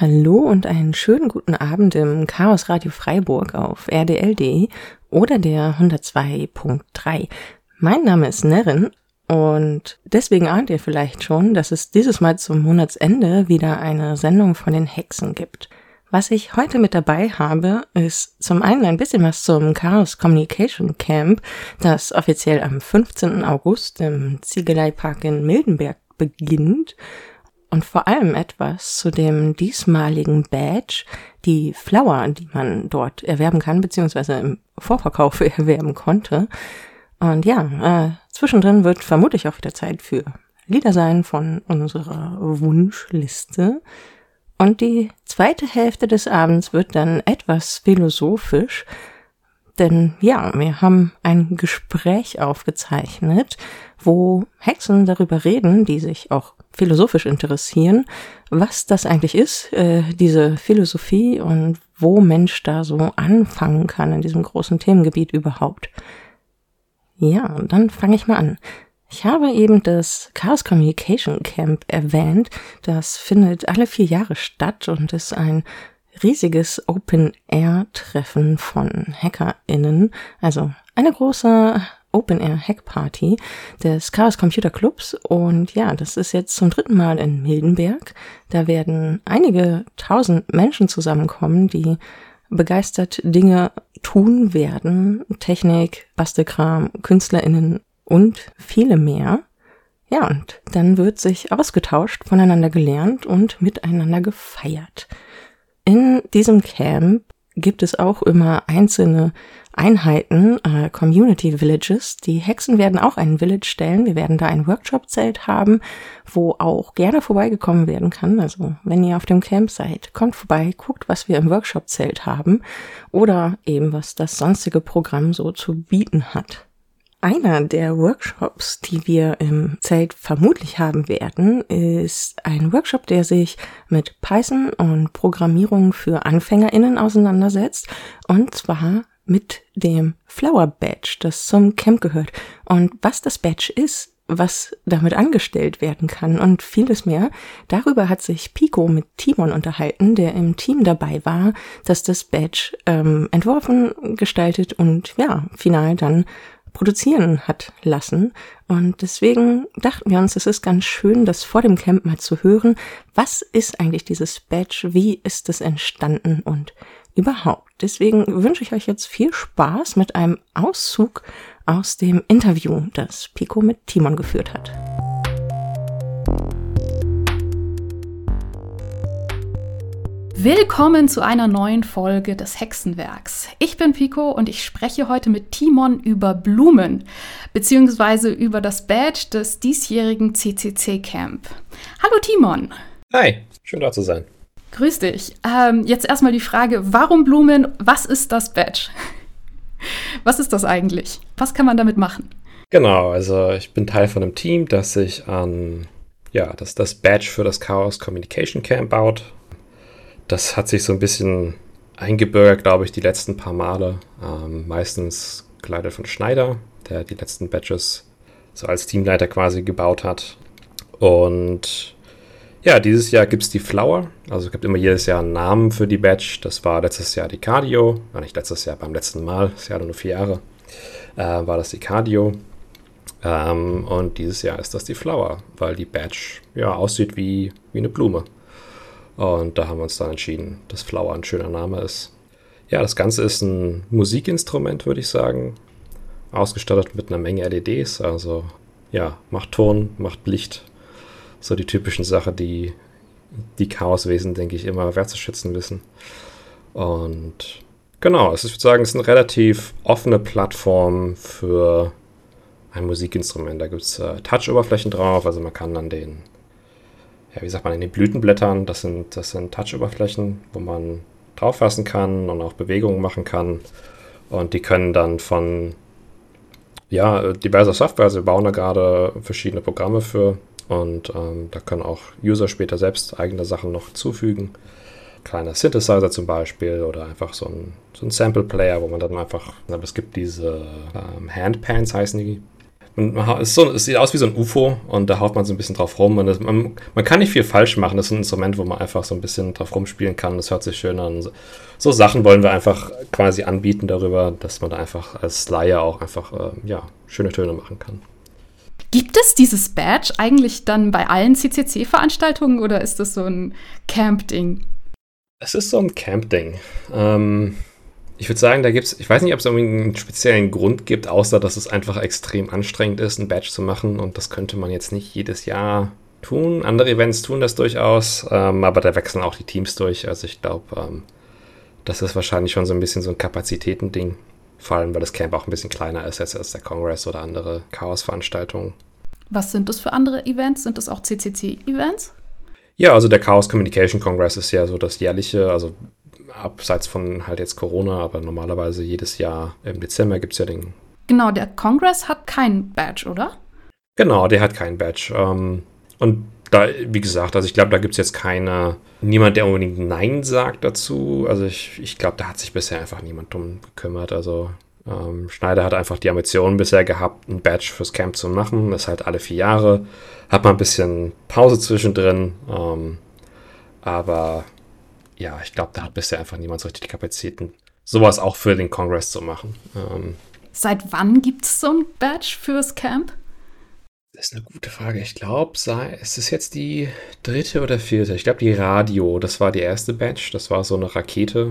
Hallo und einen schönen guten Abend im Chaos Radio Freiburg auf rdld oder der 102.3. Mein Name ist Nerin und deswegen ahnt ihr vielleicht schon, dass es dieses Mal zum Monatsende wieder eine Sendung von den Hexen gibt. Was ich heute mit dabei habe, ist zum einen ein bisschen was zum Chaos Communication Camp, das offiziell am 15. August im Ziegeleipark in Mildenberg beginnt und vor allem etwas zu dem diesmaligen Badge, die Flower, die man dort erwerben kann, beziehungsweise im Vorverkauf erwerben konnte. Und ja, äh, zwischendrin wird vermutlich auch wieder Zeit für Lieder sein von unserer Wunschliste. Und die zweite Hälfte des Abends wird dann etwas philosophisch, denn ja, wir haben ein Gespräch aufgezeichnet, wo Hexen darüber reden, die sich auch philosophisch interessieren, was das eigentlich ist, äh, diese Philosophie und wo Mensch da so anfangen kann in diesem großen Themengebiet überhaupt. Ja, dann fange ich mal an. Ich habe eben das Chaos Communication Camp erwähnt. Das findet alle vier Jahre statt und ist ein riesiges Open-Air-Treffen von HackerInnen. Also eine große Open Air Hack Party des Chaos Computer Clubs. Und ja, das ist jetzt zum dritten Mal in Mildenberg. Da werden einige tausend Menschen zusammenkommen, die begeistert Dinge tun werden. Technik, Bastelkram, KünstlerInnen und viele mehr. Ja, und dann wird sich ausgetauscht, voneinander gelernt und miteinander gefeiert. In diesem Camp gibt es auch immer einzelne Einheiten, äh, Community Villages. Die Hexen werden auch einen Village stellen. Wir werden da ein Workshop-Zelt haben, wo auch gerne vorbeigekommen werden kann. Also wenn ihr auf dem Camp seid, kommt vorbei, guckt, was wir im Workshop-Zelt haben oder eben was das sonstige Programm so zu bieten hat. Einer der Workshops, die wir im Zelt vermutlich haben werden, ist ein Workshop, der sich mit Python und Programmierung für AnfängerInnen auseinandersetzt. Und zwar mit dem Flower Badge, das zum Camp gehört. Und was das Badge ist, was damit angestellt werden kann und vieles mehr. Darüber hat sich Pico mit Timon unterhalten, der im Team dabei war, dass das Badge ähm, entworfen, gestaltet und ja, final dann produzieren hat lassen. Und deswegen dachten wir uns, es ist ganz schön, das vor dem Camp mal zu hören. Was ist eigentlich dieses Badge? Wie ist es entstanden und überhaupt? Deswegen wünsche ich euch jetzt viel Spaß mit einem Auszug aus dem Interview, das Pico mit Timon geführt hat. Willkommen zu einer neuen Folge des Hexenwerks. Ich bin Pico und ich spreche heute mit Timon über Blumen, beziehungsweise über das Badge des diesjährigen CCC Camp. Hallo Timon. Hi, schön da zu sein. Grüß dich. Ähm, jetzt erstmal die Frage, warum Blumen? Was ist das Badge? Was ist das eigentlich? Was kann man damit machen? Genau, also ich bin Teil von einem Team, das sich an ja, das, das Badge für das Chaos Communication Camp baut das hat sich so ein bisschen eingebürgert, glaube ich, die letzten paar Male. Ähm, meistens geleitet von Schneider, der die letzten Badges so als Teamleiter quasi gebaut hat. Und ja, dieses Jahr gibt es die Flower. Also es gibt immer jedes Jahr einen Namen für die Badge. Das war letztes Jahr die Cardio. War nicht letztes Jahr, beim letzten Mal. Das Jahr nur vier Jahre. Äh, war das die Cardio. Ähm, und dieses Jahr ist das die Flower, weil die Badge ja aussieht wie, wie eine Blume. Und da haben wir uns dann entschieden, dass Flower ein schöner Name ist. Ja, das Ganze ist ein Musikinstrument, würde ich sagen. Ausgestattet mit einer Menge LEDs. Also ja, macht Ton, macht Licht. So die typischen Sachen, die die Chaoswesen, denke ich, immer wertzuschätzen wissen. Und genau, es ist, ich würde sagen, es ist eine relativ offene Plattform für ein Musikinstrument. Da gibt es äh, Touch-Oberflächen drauf, also man kann dann den ja, wie sagt man, in den Blütenblättern, das sind, das sind Touch-Oberflächen, wo man drauf fassen kann und auch Bewegungen machen kann. Und die können dann von ja, diverser Software, also wir bauen da gerade verschiedene Programme für und ähm, da können auch User später selbst eigene Sachen noch zufügen. Kleiner Synthesizer zum Beispiel oder einfach so ein, so ein Sample-Player, wo man dann einfach, es gibt diese ähm, Handpans heißen die, es, so, es, sieht aus wie so ein UFO und da haut man so ein bisschen drauf rum. Und das, man, man, kann nicht viel falsch machen. Das ist ein Instrument, wo man einfach so ein bisschen drauf rumspielen kann. Das hört sich schön an. So, so Sachen wollen wir einfach quasi anbieten darüber, dass man da einfach als Laie auch einfach äh, ja, schöne Töne machen kann. Gibt es dieses Badge eigentlich dann bei allen CCC-Veranstaltungen oder ist das so ein Camp-Ding? Es ist so ein Camp-Ding. Ähm, ich würde sagen, da gibt es, ich weiß nicht, ob es einen speziellen Grund gibt, außer dass es einfach extrem anstrengend ist, ein Badge zu machen und das könnte man jetzt nicht jedes Jahr tun. Andere Events tun das durchaus, ähm, aber da wechseln auch die Teams durch. Also ich glaube, ähm, das ist wahrscheinlich schon so ein bisschen so ein Kapazitätending. Vor allem, weil das Camp auch ein bisschen kleiner ist als, als der Congress oder andere Chaos-Veranstaltungen. Was sind das für andere Events? Sind das auch CCC-Events? Ja, also der Chaos Communication Congress ist ja so das jährliche, also abseits von halt jetzt Corona, aber normalerweise jedes Jahr im Dezember gibt es ja den. Genau, der Congress hat kein Badge, oder? Genau, der hat kein Badge. Ähm, und da, wie gesagt, also ich glaube, da gibt es jetzt keine, niemand, der unbedingt Nein sagt dazu. Also ich, ich glaube, da hat sich bisher einfach niemand drum gekümmert. Also ähm, Schneider hat einfach die Ambition bisher gehabt, ein Badge fürs Camp zu machen. Das ist halt alle vier Jahre. Hat man ein bisschen Pause zwischendrin. Ähm, aber ja, ich glaube, da hat bisher einfach niemand so richtig die Kapazitäten, sowas auch für den Kongress zu machen. Ähm, Seit wann gibt es so ein Badge fürs Camp? Das ist eine gute Frage. Ich glaube, es ist jetzt die dritte oder vierte. Ich glaube, die Radio, das war die erste Badge. Das war so eine Rakete.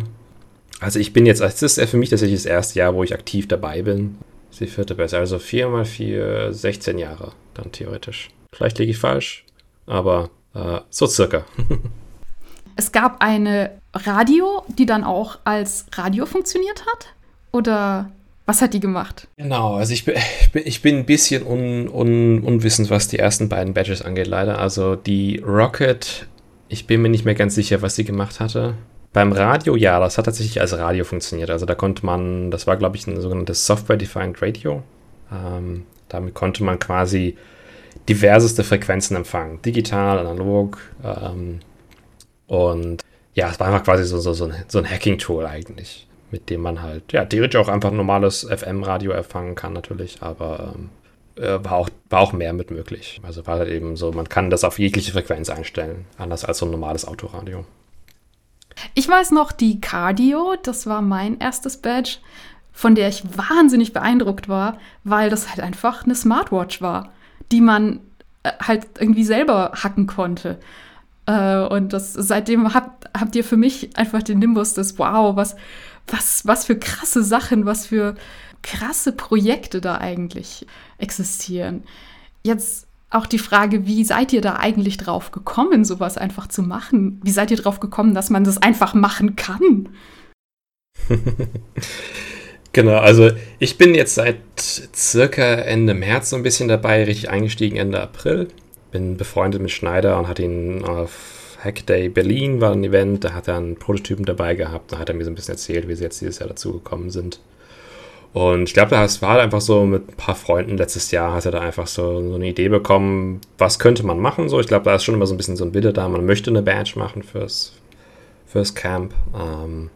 Also ich bin jetzt, das ist für mich tatsächlich das erste Jahr, wo ich aktiv dabei bin. Das ist die vierte Badge. Also 4 mal 4, 16 Jahre dann theoretisch. Vielleicht liege ich falsch, aber äh, so circa. Es gab eine Radio, die dann auch als Radio funktioniert hat? Oder was hat die gemacht? Genau, also ich bin, ich bin ein bisschen un, un, unwissend, was die ersten beiden Badges angeht, leider. Also die Rocket, ich bin mir nicht mehr ganz sicher, was sie gemacht hatte. Beim Radio, ja, das hat tatsächlich als Radio funktioniert. Also da konnte man, das war, glaube ich, ein sogenanntes Software-Defined Radio. Ähm, damit konnte man quasi diverseste Frequenzen empfangen. Digital, analog, ähm, und ja, es war einfach quasi so, so, so ein, so ein Hacking-Tool eigentlich, mit dem man halt, ja, theoretisch auch einfach ein normales FM-Radio erfangen kann natürlich, aber ähm, äh, war, auch, war auch mehr mit möglich. Also war halt eben so, man kann das auf jegliche Frequenz einstellen, anders als so ein normales Autoradio. Ich weiß noch, die Cardio, das war mein erstes Badge, von der ich wahnsinnig beeindruckt war, weil das halt einfach eine Smartwatch war, die man äh, halt irgendwie selber hacken konnte. Äh, und das, seitdem habt, habt ihr für mich einfach den Nimbus des Wow, was, was, was für krasse Sachen, was für krasse Projekte da eigentlich existieren. Jetzt auch die Frage, wie seid ihr da eigentlich drauf gekommen, sowas einfach zu machen? Wie seid ihr drauf gekommen, dass man das einfach machen kann? genau, also ich bin jetzt seit circa Ende März so ein bisschen dabei, richtig eingestiegen Ende April bin befreundet mit Schneider und hatte ihn auf Hackday Berlin, war ein Event, da hat er einen Prototypen dabei gehabt, da hat er mir so ein bisschen erzählt, wie sie jetzt dieses Jahr dazugekommen sind. Und ich glaube, das war halt einfach so mit ein paar Freunden letztes Jahr, hat er da einfach so, so eine Idee bekommen, was könnte man machen. So, ich glaube, da ist schon immer so ein bisschen so ein Wille da, man möchte eine Badge machen fürs, fürs Camp. Ähm,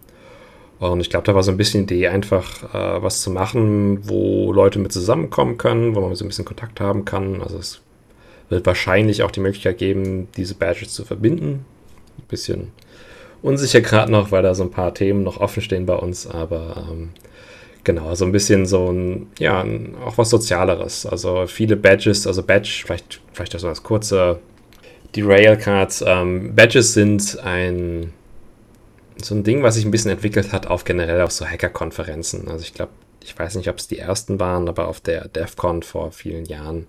und ich glaube, da war so ein bisschen die Idee, einfach äh, was zu machen, wo Leute mit zusammenkommen können, wo man so ein bisschen Kontakt haben kann. Also es wird wahrscheinlich auch die Möglichkeit geben, diese Badges zu verbinden. Ein bisschen unsicher gerade noch, weil da so ein paar Themen noch offen stehen bei uns, aber ähm, genau, so ein bisschen so ein, ja, auch was Sozialeres. Also viele Badges, also Badge, vielleicht, vielleicht so als kurze die Railcards. Ähm, Badges sind ein so ein Ding, was sich ein bisschen entwickelt hat auf generell auf so Hacker-Konferenzen. Also ich glaube, ich weiß nicht, ob es die ersten waren, aber auf der DEFCON vor vielen Jahren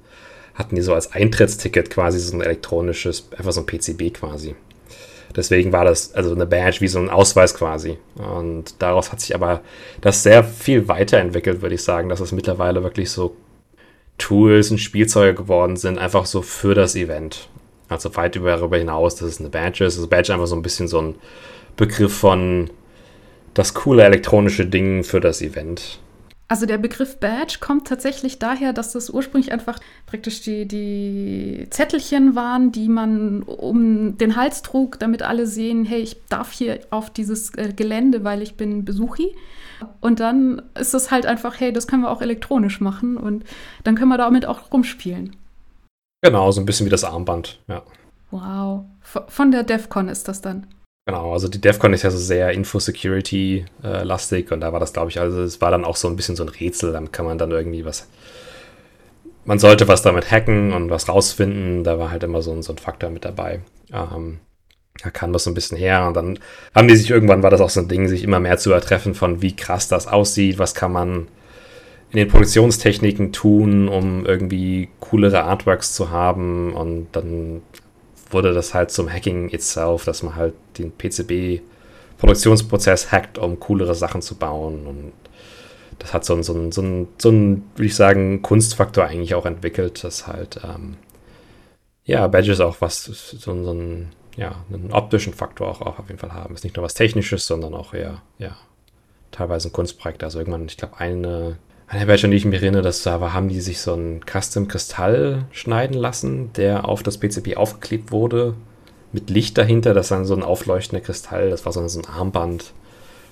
hatten die so als Eintrittsticket quasi so ein elektronisches, einfach so ein PCB quasi. Deswegen war das also eine Badge wie so ein Ausweis quasi. Und daraus hat sich aber das sehr viel weiterentwickelt, würde ich sagen, dass es mittlerweile wirklich so Tools und Spielzeuge geworden sind, einfach so für das Event. Also weit darüber hinaus, dass es eine Badge ist. Also Badge einfach so ein bisschen so ein Begriff von das coole elektronische Ding für das Event. Also der Begriff Badge kommt tatsächlich daher, dass das ursprünglich einfach praktisch die, die Zettelchen waren, die man um den Hals trug, damit alle sehen, hey, ich darf hier auf dieses äh, Gelände, weil ich bin Besuchi. Und dann ist es halt einfach, hey, das können wir auch elektronisch machen und dann können wir damit auch rumspielen. Genau, so ein bisschen wie das Armband, ja. Wow. Von der DEFCON ist das dann. Genau, also die DEFCON ist ja so sehr Info-Security-lastig und da war das, glaube ich, also es war dann auch so ein bisschen so ein Rätsel, dann kann man dann irgendwie was, man sollte was damit hacken und was rausfinden, da war halt immer so ein, so ein Faktor mit dabei. Ähm, da kam das so ein bisschen her und dann haben die sich irgendwann, war das auch so ein Ding, sich immer mehr zu übertreffen von wie krass das aussieht, was kann man in den Produktionstechniken tun, um irgendwie coolere Artworks zu haben? Und dann wurde das halt zum Hacking itself, dass man halt den PCB-Produktionsprozess hackt, um coolere Sachen zu bauen. Und das hat so einen, so einen, so einen, so einen würde ich sagen, Kunstfaktor eigentlich auch entwickelt, dass halt, ähm, ja, Badges auch was, so, so einen, ja, einen optischen Faktor auch, auch auf jeden Fall haben. Ist nicht nur was Technisches, sondern auch eher, ja, teilweise ein Kunstprojekt. Also irgendwann, ich glaube, eine eine Badge, an die ich mich erinnere, das da haben die sich so einen Custom-Kristall schneiden lassen, der auf das PCB aufgeklebt wurde, mit Licht dahinter, das dann so ein aufleuchtender Kristall, das war so ein Armband.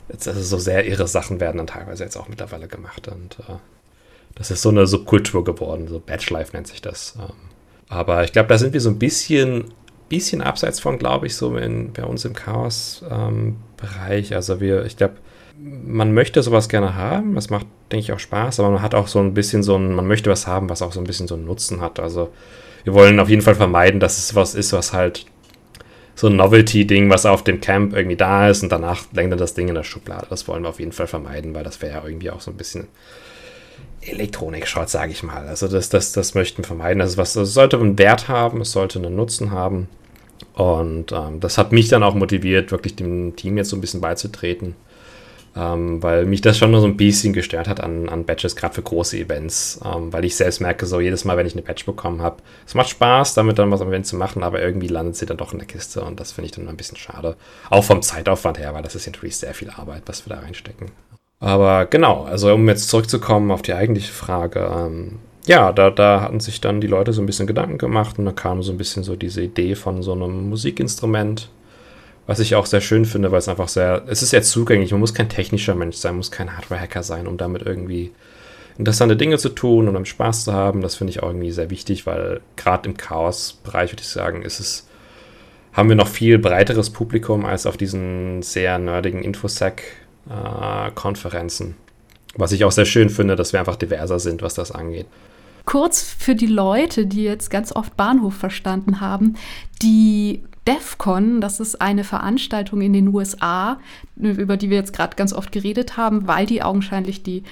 Jetzt, also so sehr irre Sachen werden dann teilweise jetzt auch mittlerweile gemacht und äh, das ist so eine Subkultur geworden, so Badge Life nennt sich das. Ähm, aber ich glaube, da sind wir so ein bisschen, bisschen abseits von, glaube ich, so in, bei uns im Chaos-Bereich. Ähm, also wir, ich glaube, man möchte sowas gerne haben, das macht, denke ich, auch Spaß, aber man hat auch so ein bisschen so ein, man möchte was haben, was auch so ein bisschen so einen Nutzen hat. Also wir wollen auf jeden Fall vermeiden, dass es was ist, was halt so ein Novelty-Ding, was auf dem Camp irgendwie da ist und danach lenkt das Ding in der Schublade. Das wollen wir auf jeden Fall vermeiden, weil das wäre ja irgendwie auch so ein bisschen Elektronik-Shot, sage ich mal. Also das, das, das möchten wir vermeiden. Also was das sollte einen Wert haben, es sollte einen Nutzen haben. Und ähm, das hat mich dann auch motiviert, wirklich dem Team jetzt so ein bisschen beizutreten ähm, weil mich das schon nur so ein bisschen gestört hat an, an Badges, gerade für große Events, ähm, weil ich selbst merke, so jedes Mal, wenn ich eine Badge bekommen habe, es macht Spaß, damit dann was am Event zu machen, aber irgendwie landet sie dann doch in der Kiste und das finde ich dann ein bisschen schade. Auch vom Zeitaufwand her, weil das ist natürlich sehr viel Arbeit, was wir da reinstecken. Aber genau, also um jetzt zurückzukommen auf die eigentliche Frage, ähm, ja, da, da hatten sich dann die Leute so ein bisschen Gedanken gemacht und da kam so ein bisschen so diese Idee von so einem Musikinstrument, was ich auch sehr schön finde, weil es einfach sehr, es ist sehr zugänglich. Man muss kein technischer Mensch sein, muss kein Hardware-Hacker sein, um damit irgendwie interessante Dinge zu tun und um Spaß zu haben. Das finde ich auch irgendwie sehr wichtig, weil gerade im Chaos-Bereich würde ich sagen, ist es, haben wir noch viel breiteres Publikum als auf diesen sehr nerdigen Infosec-Konferenzen. Äh, was ich auch sehr schön finde, dass wir einfach diverser sind, was das angeht. Kurz für die Leute, die jetzt ganz oft Bahnhof verstanden haben, die DEFCON, das ist eine Veranstaltung in den USA, über die wir jetzt gerade ganz oft geredet haben, weil die augenscheinlich die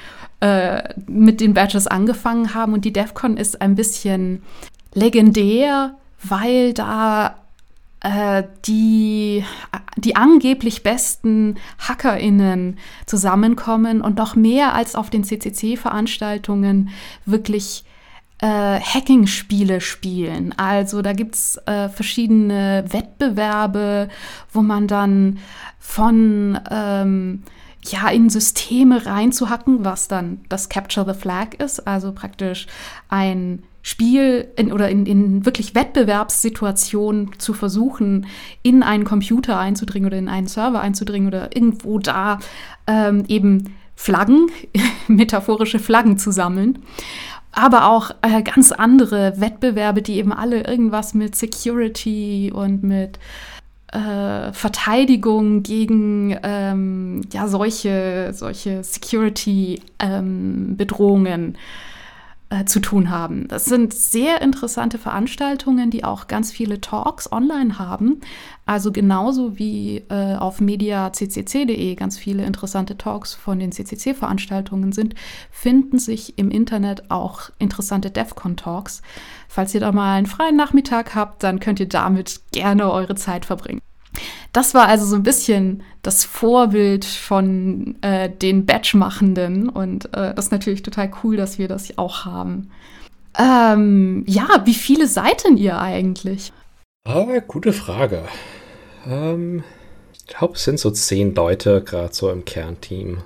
äh, mit den Badges angefangen haben. Und die DEFCON ist ein bisschen legendär, weil da äh, die, die angeblich besten HackerInnen zusammenkommen und noch mehr als auf den CCC-Veranstaltungen wirklich äh, Hacking-Spiele spielen. Also da gibt es äh, verschiedene Wettbewerbe, wo man dann von ähm, ja, in Systeme reinzuhacken, was dann das Capture the Flag ist, also praktisch ein Spiel in, oder in, in wirklich Wettbewerbssituationen zu versuchen, in einen Computer einzudringen oder in einen Server einzudringen oder irgendwo da ähm, eben Flaggen, metaphorische Flaggen zu sammeln aber auch äh, ganz andere Wettbewerbe, die eben alle irgendwas mit Security und mit äh, Verteidigung gegen ähm, ja, solche, solche Security-Bedrohungen ähm, äh, zu tun haben. Das sind sehr interessante Veranstaltungen, die auch ganz viele Talks online haben. Also genauso wie äh, auf mediaccc.de ganz viele interessante Talks von den CCC-Veranstaltungen sind, finden sich im Internet auch interessante DEFCON-Talks. Falls ihr da mal einen freien Nachmittag habt, dann könnt ihr damit gerne eure Zeit verbringen. Das war also so ein bisschen das Vorbild von äh, den Batch-Machenden und äh, das ist natürlich total cool, dass wir das auch haben. Ähm, ja, wie viele seid denn ihr eigentlich? Ah, gute Frage. Ähm, ich glaube, es sind so zehn Leute gerade so im Kernteam.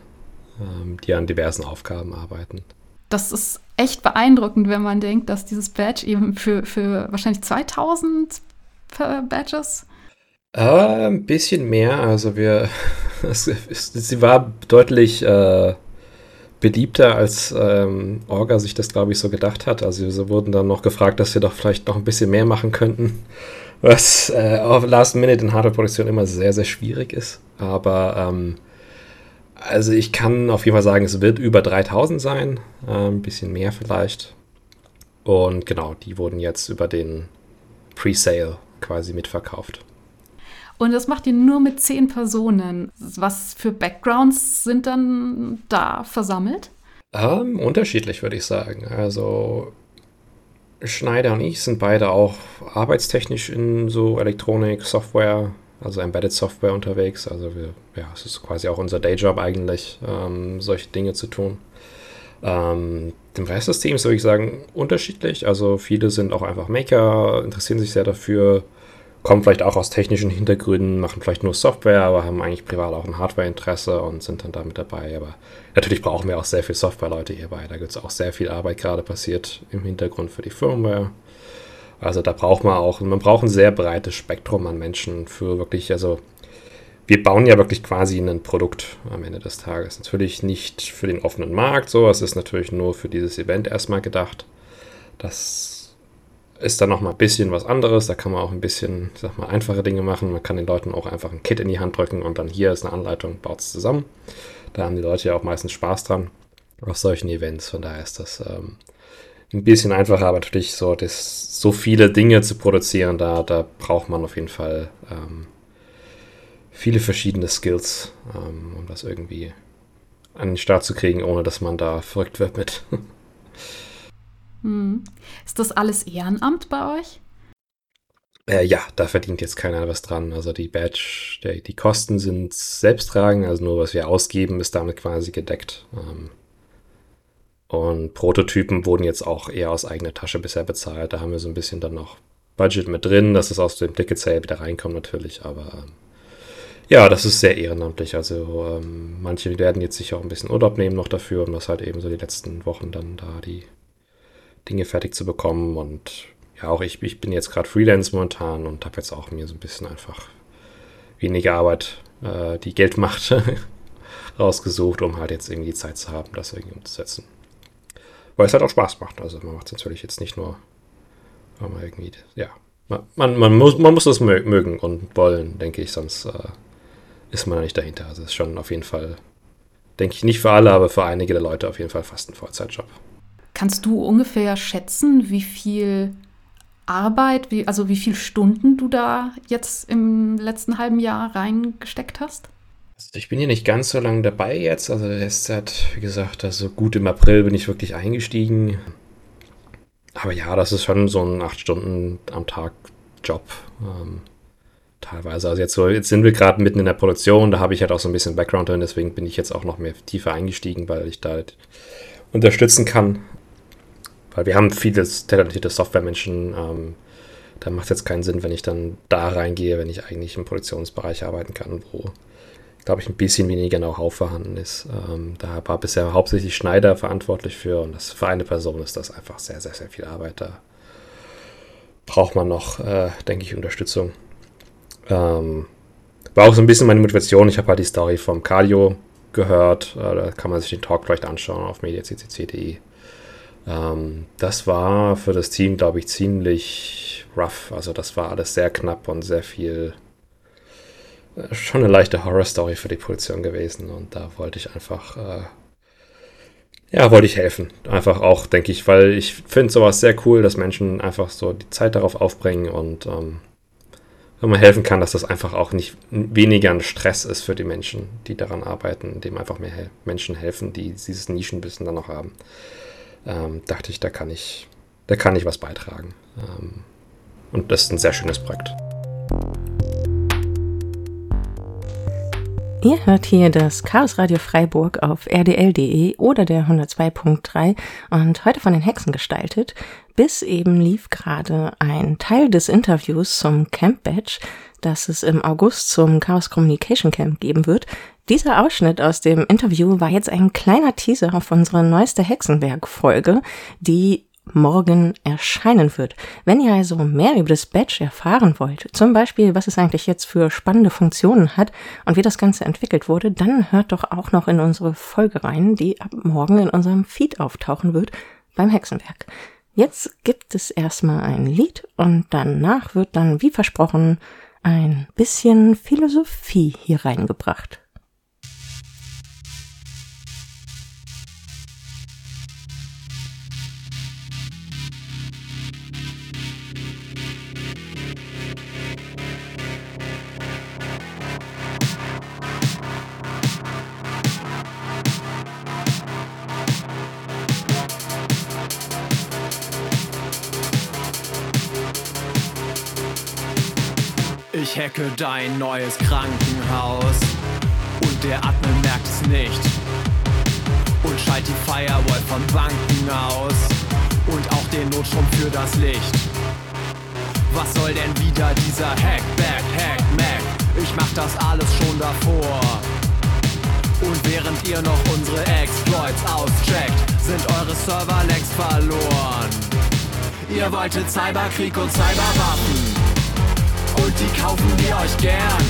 ähm, die an diversen Aufgaben arbeiten. Das ist echt beeindruckend, wenn man denkt, dass dieses Badge eben für, für wahrscheinlich 2000 Badges äh, ein bisschen mehr. Also wir, sie war deutlich äh, beliebter, als ähm, Orga sich das, glaube ich, so gedacht hat. Also sie wurden dann noch gefragt, dass wir doch vielleicht noch ein bisschen mehr machen könnten, was äh, auf Last Minute in Hardware-Produktion immer sehr, sehr schwierig ist. Aber ähm, also ich kann auf jeden Fall sagen, es wird über 3000 sein, äh, ein bisschen mehr vielleicht. Und genau, die wurden jetzt über den Pre-Sale quasi mitverkauft. Und das macht ihr nur mit zehn Personen. Was für Backgrounds sind dann da versammelt? Ähm, unterschiedlich, würde ich sagen. Also Schneider und ich sind beide auch arbeitstechnisch in so Elektronik, Software, also Embedded Software unterwegs. Also wir, ja, es ist quasi auch unser Dayjob eigentlich, ähm, solche Dinge zu tun. Ähm, dem Rest des Teams würde ich sagen unterschiedlich. Also viele sind auch einfach Maker, interessieren sich sehr dafür, kommen vielleicht auch aus technischen Hintergründen, machen vielleicht nur Software, aber haben eigentlich privat auch ein Hardware-Interesse und sind dann damit dabei. Aber natürlich brauchen wir auch sehr viel Software-Leute hierbei. Da gibt es auch sehr viel Arbeit gerade passiert im Hintergrund für die Firmware. Also da braucht man auch, man braucht ein sehr breites Spektrum an Menschen für wirklich, also wir bauen ja wirklich quasi ein Produkt am Ende des Tages. Natürlich nicht für den offenen Markt, so, es ist natürlich nur für dieses Event erstmal gedacht. Das ist dann nochmal ein bisschen was anderes. Da kann man auch ein bisschen, sag mal, einfache Dinge machen. Man kann den Leuten auch einfach ein Kit in die Hand drücken und dann hier ist eine Anleitung, baut es zusammen. Da haben die Leute ja auch meistens Spaß dran auf solchen Events. Von daher ist das ähm, ein bisschen einfacher, aber natürlich so, das, so viele Dinge zu produzieren, da, da braucht man auf jeden Fall ähm, viele verschiedene Skills, ähm, um das irgendwie an den Start zu kriegen, ohne dass man da verrückt wird mit. Hm. Ist das alles Ehrenamt bei euch? Äh, ja, da verdient jetzt keiner was dran. Also die Badge, der, die Kosten sind selbsttragend, also nur was wir ausgeben, ist damit quasi gedeckt. Ähm, und Prototypen wurden jetzt auch eher aus eigener Tasche bisher bezahlt. Da haben wir so ein bisschen dann noch Budget mit drin, dass es aus dem Ticket Sale wieder reinkommt natürlich, aber ähm, ja, das ist sehr ehrenamtlich. Also ähm, manche werden jetzt sicher auch ein bisschen Urlaub nehmen noch dafür, um das halt eben so die letzten Wochen dann da die Dinge fertig zu bekommen. Und ja, auch ich, ich bin jetzt gerade Freelance momentan und habe jetzt auch mir so ein bisschen einfach weniger Arbeit, äh, die Geld macht, rausgesucht, um halt jetzt irgendwie Zeit zu haben, das irgendwie umzusetzen. Weil es halt auch Spaß macht. Also man macht es natürlich jetzt nicht nur, weil man irgendwie, ja, man, man, muss, man muss das mögen und wollen, denke ich, sonst äh, ist man nicht dahinter. Also es ist schon auf jeden Fall, denke ich, nicht für alle, aber für einige der Leute auf jeden Fall fast ein Vollzeitjob. Kannst du ungefähr schätzen, wie viel Arbeit, wie, also wie viele Stunden du da jetzt im letzten halben Jahr reingesteckt hast? Also ich bin hier nicht ganz so lange dabei jetzt. Also erst seit, wie gesagt, also gut im April bin ich wirklich eingestiegen. Aber ja, das ist schon so ein acht Stunden am Tag Job. Ähm, teilweise. Also jetzt, so, jetzt sind wir gerade mitten in der Produktion, da habe ich halt auch so ein bisschen Background drin, deswegen bin ich jetzt auch noch mehr tiefer eingestiegen, weil ich da halt unterstützen kann. Weil wir haben viele talentierte Softwaremenschen. Ähm, da macht es jetzt keinen Sinn, wenn ich dann da reingehe, wenn ich eigentlich im Produktionsbereich arbeiten kann, wo, glaube ich, ein bisschen weniger Know-how vorhanden ist. Ähm, da war bisher hauptsächlich Schneider verantwortlich für und das, für eine Person ist das einfach sehr, sehr, sehr viel Arbeit. Da braucht man noch, äh, denke ich, Unterstützung. Ähm, war auch so ein bisschen meine Motivation. Ich habe halt die Story vom Cardio gehört. Äh, da kann man sich den Talk vielleicht anschauen auf mediaccc.de. Ähm, das war für das Team, glaube ich, ziemlich rough. Also das war alles sehr knapp und sehr viel. Äh, schon eine leichte Horror-Story für die Produktion gewesen. Und da wollte ich einfach. Äh, ja, wollte ich helfen. Einfach auch, denke ich, weil ich finde sowas sehr cool, dass Menschen einfach so die Zeit darauf aufbringen und ähm, wenn man helfen kann, dass das einfach auch nicht weniger ein Stress ist für die Menschen, die daran arbeiten, dem einfach mehr Menschen helfen, die dieses Nischenwissen dann noch haben ähm, dachte ich, da kann ich, da kann ich was beitragen. Ähm, und das ist ein sehr schönes Projekt. Ihr hört hier das Chaos Radio Freiburg auf rdl.de oder der 102.3 und heute von den Hexen gestaltet. Bis eben lief gerade ein Teil des Interviews zum Camp Badge, das es im August zum Chaos Communication Camp geben wird. Dieser Ausschnitt aus dem Interview war jetzt ein kleiner Teaser auf unsere neueste Hexenwerk-Folge, die morgen erscheinen wird. Wenn ihr also mehr über das Badge erfahren wollt, zum Beispiel, was es eigentlich jetzt für spannende Funktionen hat und wie das Ganze entwickelt wurde, dann hört doch auch noch in unsere Folge rein, die ab morgen in unserem Feed auftauchen wird beim Hexenwerk. Jetzt gibt es erstmal ein Lied und danach wird dann, wie versprochen, ein bisschen Philosophie hier reingebracht. Hacke dein neues Krankenhaus und der Admin merkt es nicht. Und schalt die Firewall von Banken aus und auch den Notstrom für das Licht. Was soll denn wieder dieser Hack, Back, Hack, Mac? Ich mach das alles schon davor. Und während ihr noch unsere Exploits auscheckt, sind eure Server längst verloren. Ihr wolltet Cyberkrieg und Cyberwaffen und die kaufen wir euch gern.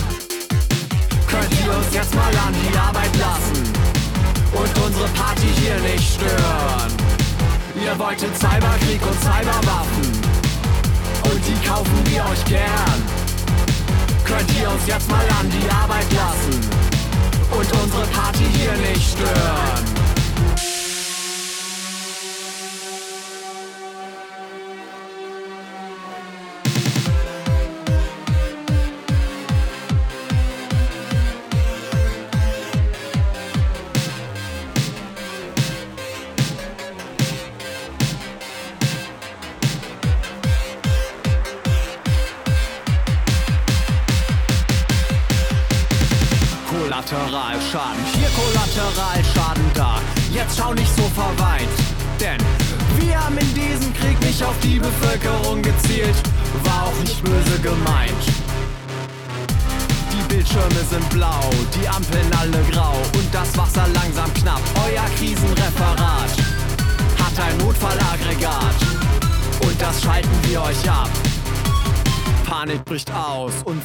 Könnt ihr uns jetzt mal an die Arbeit lassen und unsere Party hier nicht stören? Ihr wolltet Cyberkrieg und Cyberwaffen und die kaufen wir euch gern. Könnt ihr uns jetzt mal an die Arbeit lassen und unsere Party hier nicht stören?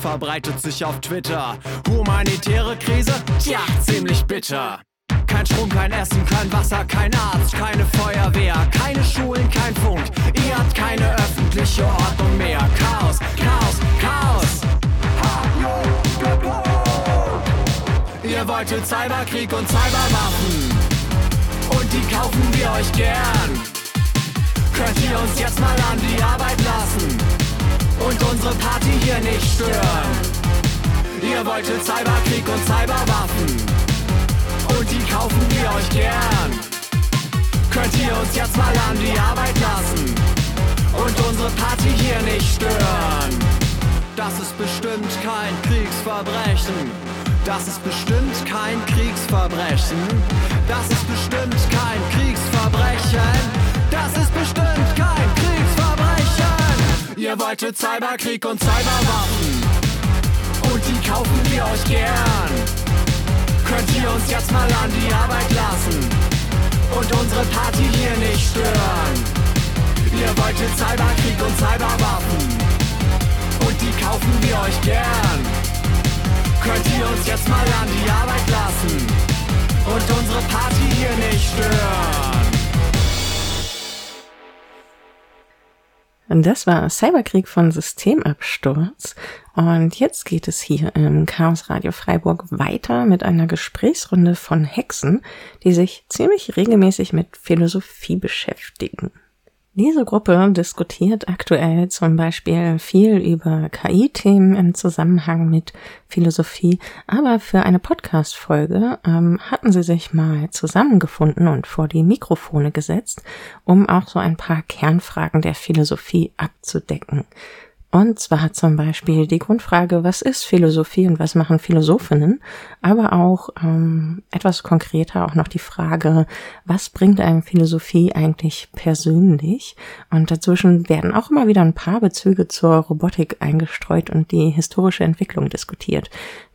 Verbreitet sich auf Twitter. Humanitäre Krise? Tja, ziemlich bitter. Kein Strom, kein Essen, kein Wasser, kein Arzt, keine Feuerwehr, keine Schulen, kein Funk. Ihr habt keine öffentliche Ordnung mehr. Chaos, Chaos, Chaos. Ihr wolltet Cyberkrieg und Cyberwaffen. Und die kaufen wir euch gern. Könnt ihr uns jetzt mal an die Arbeit lassen? Und unsere Party hier nicht stören. Ihr wolltet Cyberkrieg und Cyberwaffen und die kaufen wir euch gern. Könnt ihr uns jetzt mal an die Arbeit lassen und unsere Party hier nicht stören. Das ist bestimmt kein Kriegsverbrechen. Das ist bestimmt kein Kriegsverbrechen. Das ist bestimmt kein Kriegsverbrechen. Das ist bestimmt kein Ihr wolltet Cyberkrieg und Cyberwaffen und die kaufen wir euch gern. Könnt ihr uns jetzt mal an die Arbeit lassen und unsere Party hier nicht stören? Ihr wolltet Cyberkrieg und Cyberwaffen und die kaufen wir euch gern. Könnt ihr uns jetzt mal an die Arbeit lassen und unsere Party hier nicht stören? Und das war Cyberkrieg von Systemabsturz. Und jetzt geht es hier im Chaos Radio Freiburg weiter mit einer Gesprächsrunde von Hexen, die sich ziemlich regelmäßig mit Philosophie beschäftigen. Diese Gruppe diskutiert aktuell zum Beispiel viel über KI-Themen im Zusammenhang mit Philosophie, aber für eine Podcast-Folge ähm, hatten sie sich mal zusammengefunden und vor die Mikrofone gesetzt, um auch so ein paar Kernfragen der Philosophie abzudecken. Und zwar zum Beispiel die Grundfrage, was ist Philosophie und was machen Philosophinnen? Aber auch ähm, etwas konkreter auch noch die Frage, was bringt einem Philosophie eigentlich persönlich? Und dazwischen werden auch immer wieder ein paar Bezüge zur Robotik eingestreut und die historische Entwicklung diskutiert.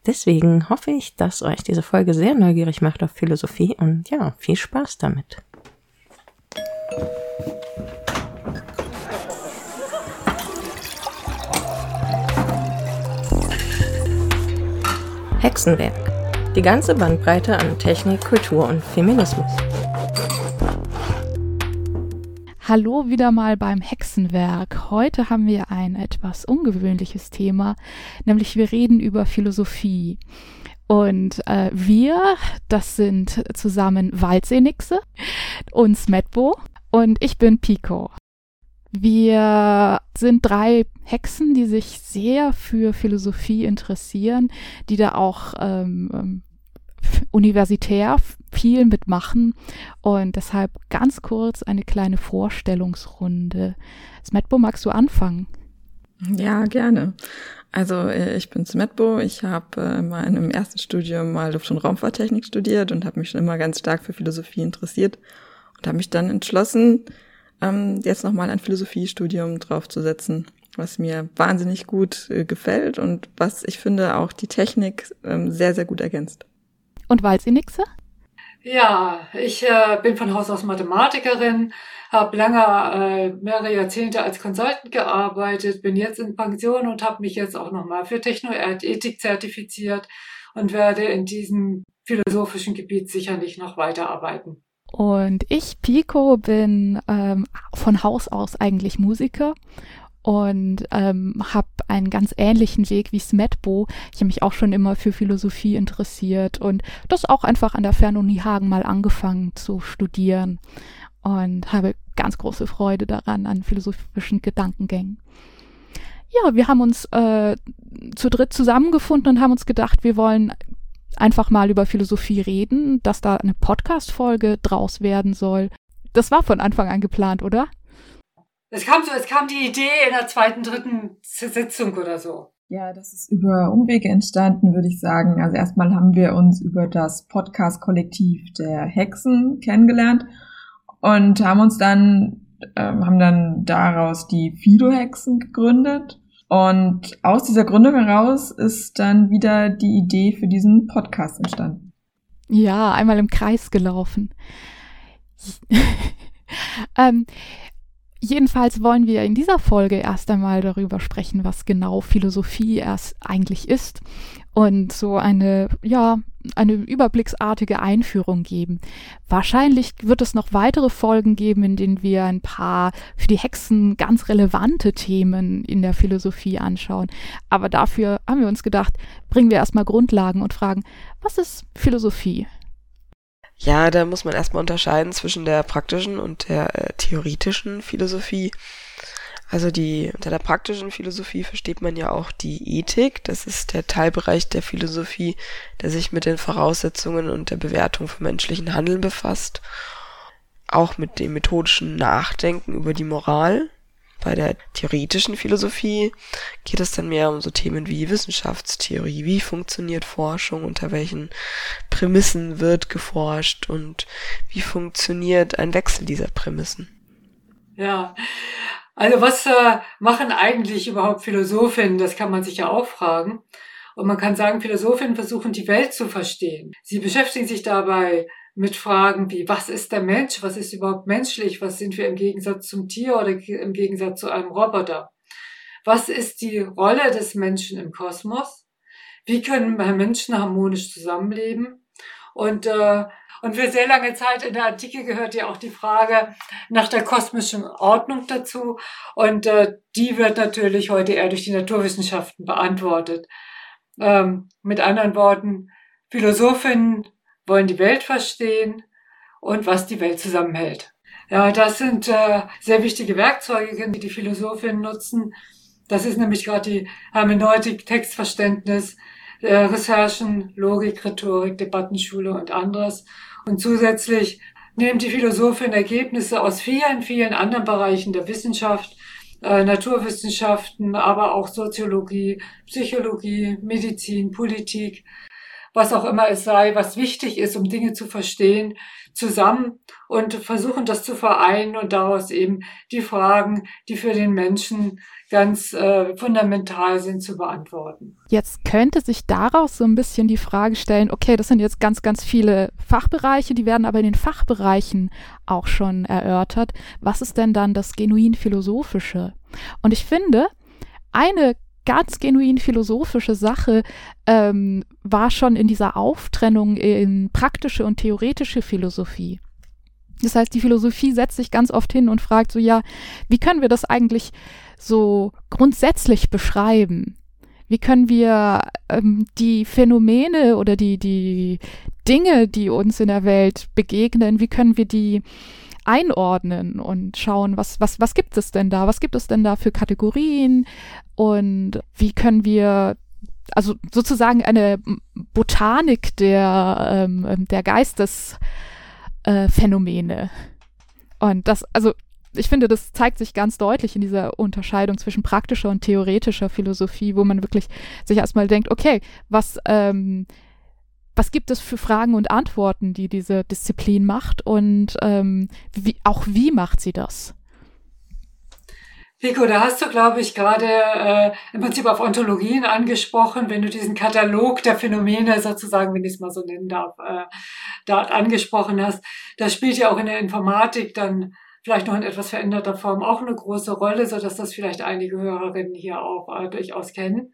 Deswegen hoffe ich, dass euch diese Folge sehr neugierig macht auf Philosophie und ja, viel Spaß damit. Hexenwerk. Die ganze Bandbreite an Technik, Kultur und Feminismus. Hallo wieder mal beim Hexenwerk. Heute haben wir ein etwas ungewöhnliches Thema, nämlich wir reden über Philosophie. Und äh, wir, das sind zusammen Waldsenixe und Smetbo und ich bin Pico. Wir sind drei Hexen, die sich sehr für Philosophie interessieren, die da auch ähm, ähm universitär viel mitmachen und deshalb ganz kurz eine kleine Vorstellungsrunde. Smetbo, magst du anfangen? Ja, gerne. Also äh, ich bin Smetbo, ich habe äh, in meinem ersten Studium mal Luft- und Raumfahrttechnik studiert und habe mich schon immer ganz stark für Philosophie interessiert und habe mich dann entschlossen, ähm, jetzt nochmal ein Philosophiestudium draufzusetzen, was mir wahnsinnig gut äh, gefällt und was ich finde auch die Technik ähm, sehr, sehr gut ergänzt. Und Walzinixe? Ja, ich äh, bin von Haus aus Mathematikerin, habe lange, äh, mehrere Jahrzehnte als Consultant gearbeitet, bin jetzt in Pension und habe mich jetzt auch nochmal für Technoethik zertifiziert und werde in diesem philosophischen Gebiet sicherlich noch weiterarbeiten. Und ich, Pico, bin ähm, von Haus aus eigentlich Musiker und ähm, habe einen ganz ähnlichen Weg wie Smetbo. Ich habe mich auch schon immer für Philosophie interessiert und das auch einfach an der Fernuni Hagen mal angefangen zu studieren und habe ganz große Freude daran an philosophischen Gedankengängen. Ja, wir haben uns äh, zu dritt zusammengefunden und haben uns gedacht, wir wollen einfach mal über Philosophie reden, dass da eine Podcast-Folge draus werden soll. Das war von Anfang an geplant, oder? Es kam so, es kam die Idee in der zweiten, dritten Sitzung oder so. Ja, das ist über Umwege entstanden, würde ich sagen. Also erstmal haben wir uns über das Podcast-Kollektiv der Hexen kennengelernt und haben uns dann, äh, haben dann daraus die Fido-Hexen gegründet und aus dieser Gründung heraus ist dann wieder die Idee für diesen Podcast entstanden. Ja, einmal im Kreis gelaufen. ähm, Jedenfalls wollen wir in dieser Folge erst einmal darüber sprechen, was genau Philosophie erst eigentlich ist und so eine, ja, eine überblicksartige Einführung geben. Wahrscheinlich wird es noch weitere Folgen geben, in denen wir ein paar für die Hexen ganz relevante Themen in der Philosophie anschauen. Aber dafür haben wir uns gedacht, bringen wir erstmal Grundlagen und fragen, was ist Philosophie? Ja, da muss man erstmal unterscheiden zwischen der praktischen und der äh, theoretischen Philosophie. Also die, unter der praktischen Philosophie versteht man ja auch die Ethik. Das ist der Teilbereich der Philosophie, der sich mit den Voraussetzungen und der Bewertung von menschlichen Handeln befasst. Auch mit dem methodischen Nachdenken über die Moral. Bei der theoretischen Philosophie geht es dann mehr um so Themen wie Wissenschaftstheorie, wie funktioniert Forschung, unter welchen Prämissen wird geforscht und wie funktioniert ein Wechsel dieser Prämissen. Ja, also was äh, machen eigentlich überhaupt Philosophinnen? Das kann man sich ja auch fragen. Und man kann sagen, Philosophinnen versuchen die Welt zu verstehen. Sie beschäftigen sich dabei mit Fragen wie, was ist der Mensch? Was ist überhaupt menschlich? Was sind wir im Gegensatz zum Tier oder im Gegensatz zu einem Roboter? Was ist die Rolle des Menschen im Kosmos? Wie können Menschen harmonisch zusammenleben? Und, äh, und für sehr lange Zeit in der Antike gehört ja auch die Frage nach der kosmischen Ordnung dazu. Und äh, die wird natürlich heute eher durch die Naturwissenschaften beantwortet. Ähm, mit anderen Worten, Philosophinnen wollen die Welt verstehen und was die Welt zusammenhält. Ja, das sind äh, sehr wichtige Werkzeuge, die die Philosophinnen nutzen. Das ist nämlich gerade die Hermeneutik, Textverständnis, äh, Recherchen, Logik, Rhetorik, Debattenschule und anderes. Und zusätzlich nehmen die Philosophinnen Ergebnisse aus vielen, vielen anderen Bereichen der Wissenschaft äh, Naturwissenschaften, aber auch Soziologie, Psychologie, Medizin, Politik, was auch immer es sei, was wichtig ist, um Dinge zu verstehen, zusammen und versuchen das zu vereinen und daraus eben die Fragen, die für den Menschen ganz äh, fundamental sind, zu beantworten. Jetzt könnte sich daraus so ein bisschen die Frage stellen, okay, das sind jetzt ganz, ganz viele Fachbereiche, die werden aber in den Fachbereichen auch schon erörtert. Was ist denn dann das genuin philosophische? Und ich finde, eine ganz genuin philosophische Sache ähm, war schon in dieser Auftrennung in praktische und theoretische Philosophie. Das heißt, die Philosophie setzt sich ganz oft hin und fragt so, ja, wie können wir das eigentlich so grundsätzlich beschreiben? Wie können wir ähm, die Phänomene oder die, die Dinge, die uns in der Welt begegnen, wie können wir die einordnen und schauen, was, was, was gibt es denn da? Was gibt es denn da für Kategorien? Und wie können wir also sozusagen eine Botanik der, ähm, der Geistesphänomene. Äh, und das, also ich finde, das zeigt sich ganz deutlich in dieser Unterscheidung zwischen praktischer und theoretischer Philosophie, wo man wirklich sich erstmal denkt, okay, was, ähm, was gibt es für Fragen und Antworten, die diese Disziplin macht und ähm, wie, auch wie macht sie das? Pico, da hast du, glaube ich, gerade äh, im Prinzip auf Ontologien angesprochen, wenn du diesen Katalog der Phänomene sozusagen, wenn ich es mal so nennen darf, äh, dort angesprochen hast. Das spielt ja auch in der Informatik dann vielleicht noch in etwas veränderter Form auch eine große Rolle, so dass das vielleicht einige Hörerinnen hier auch äh, durchaus kennen.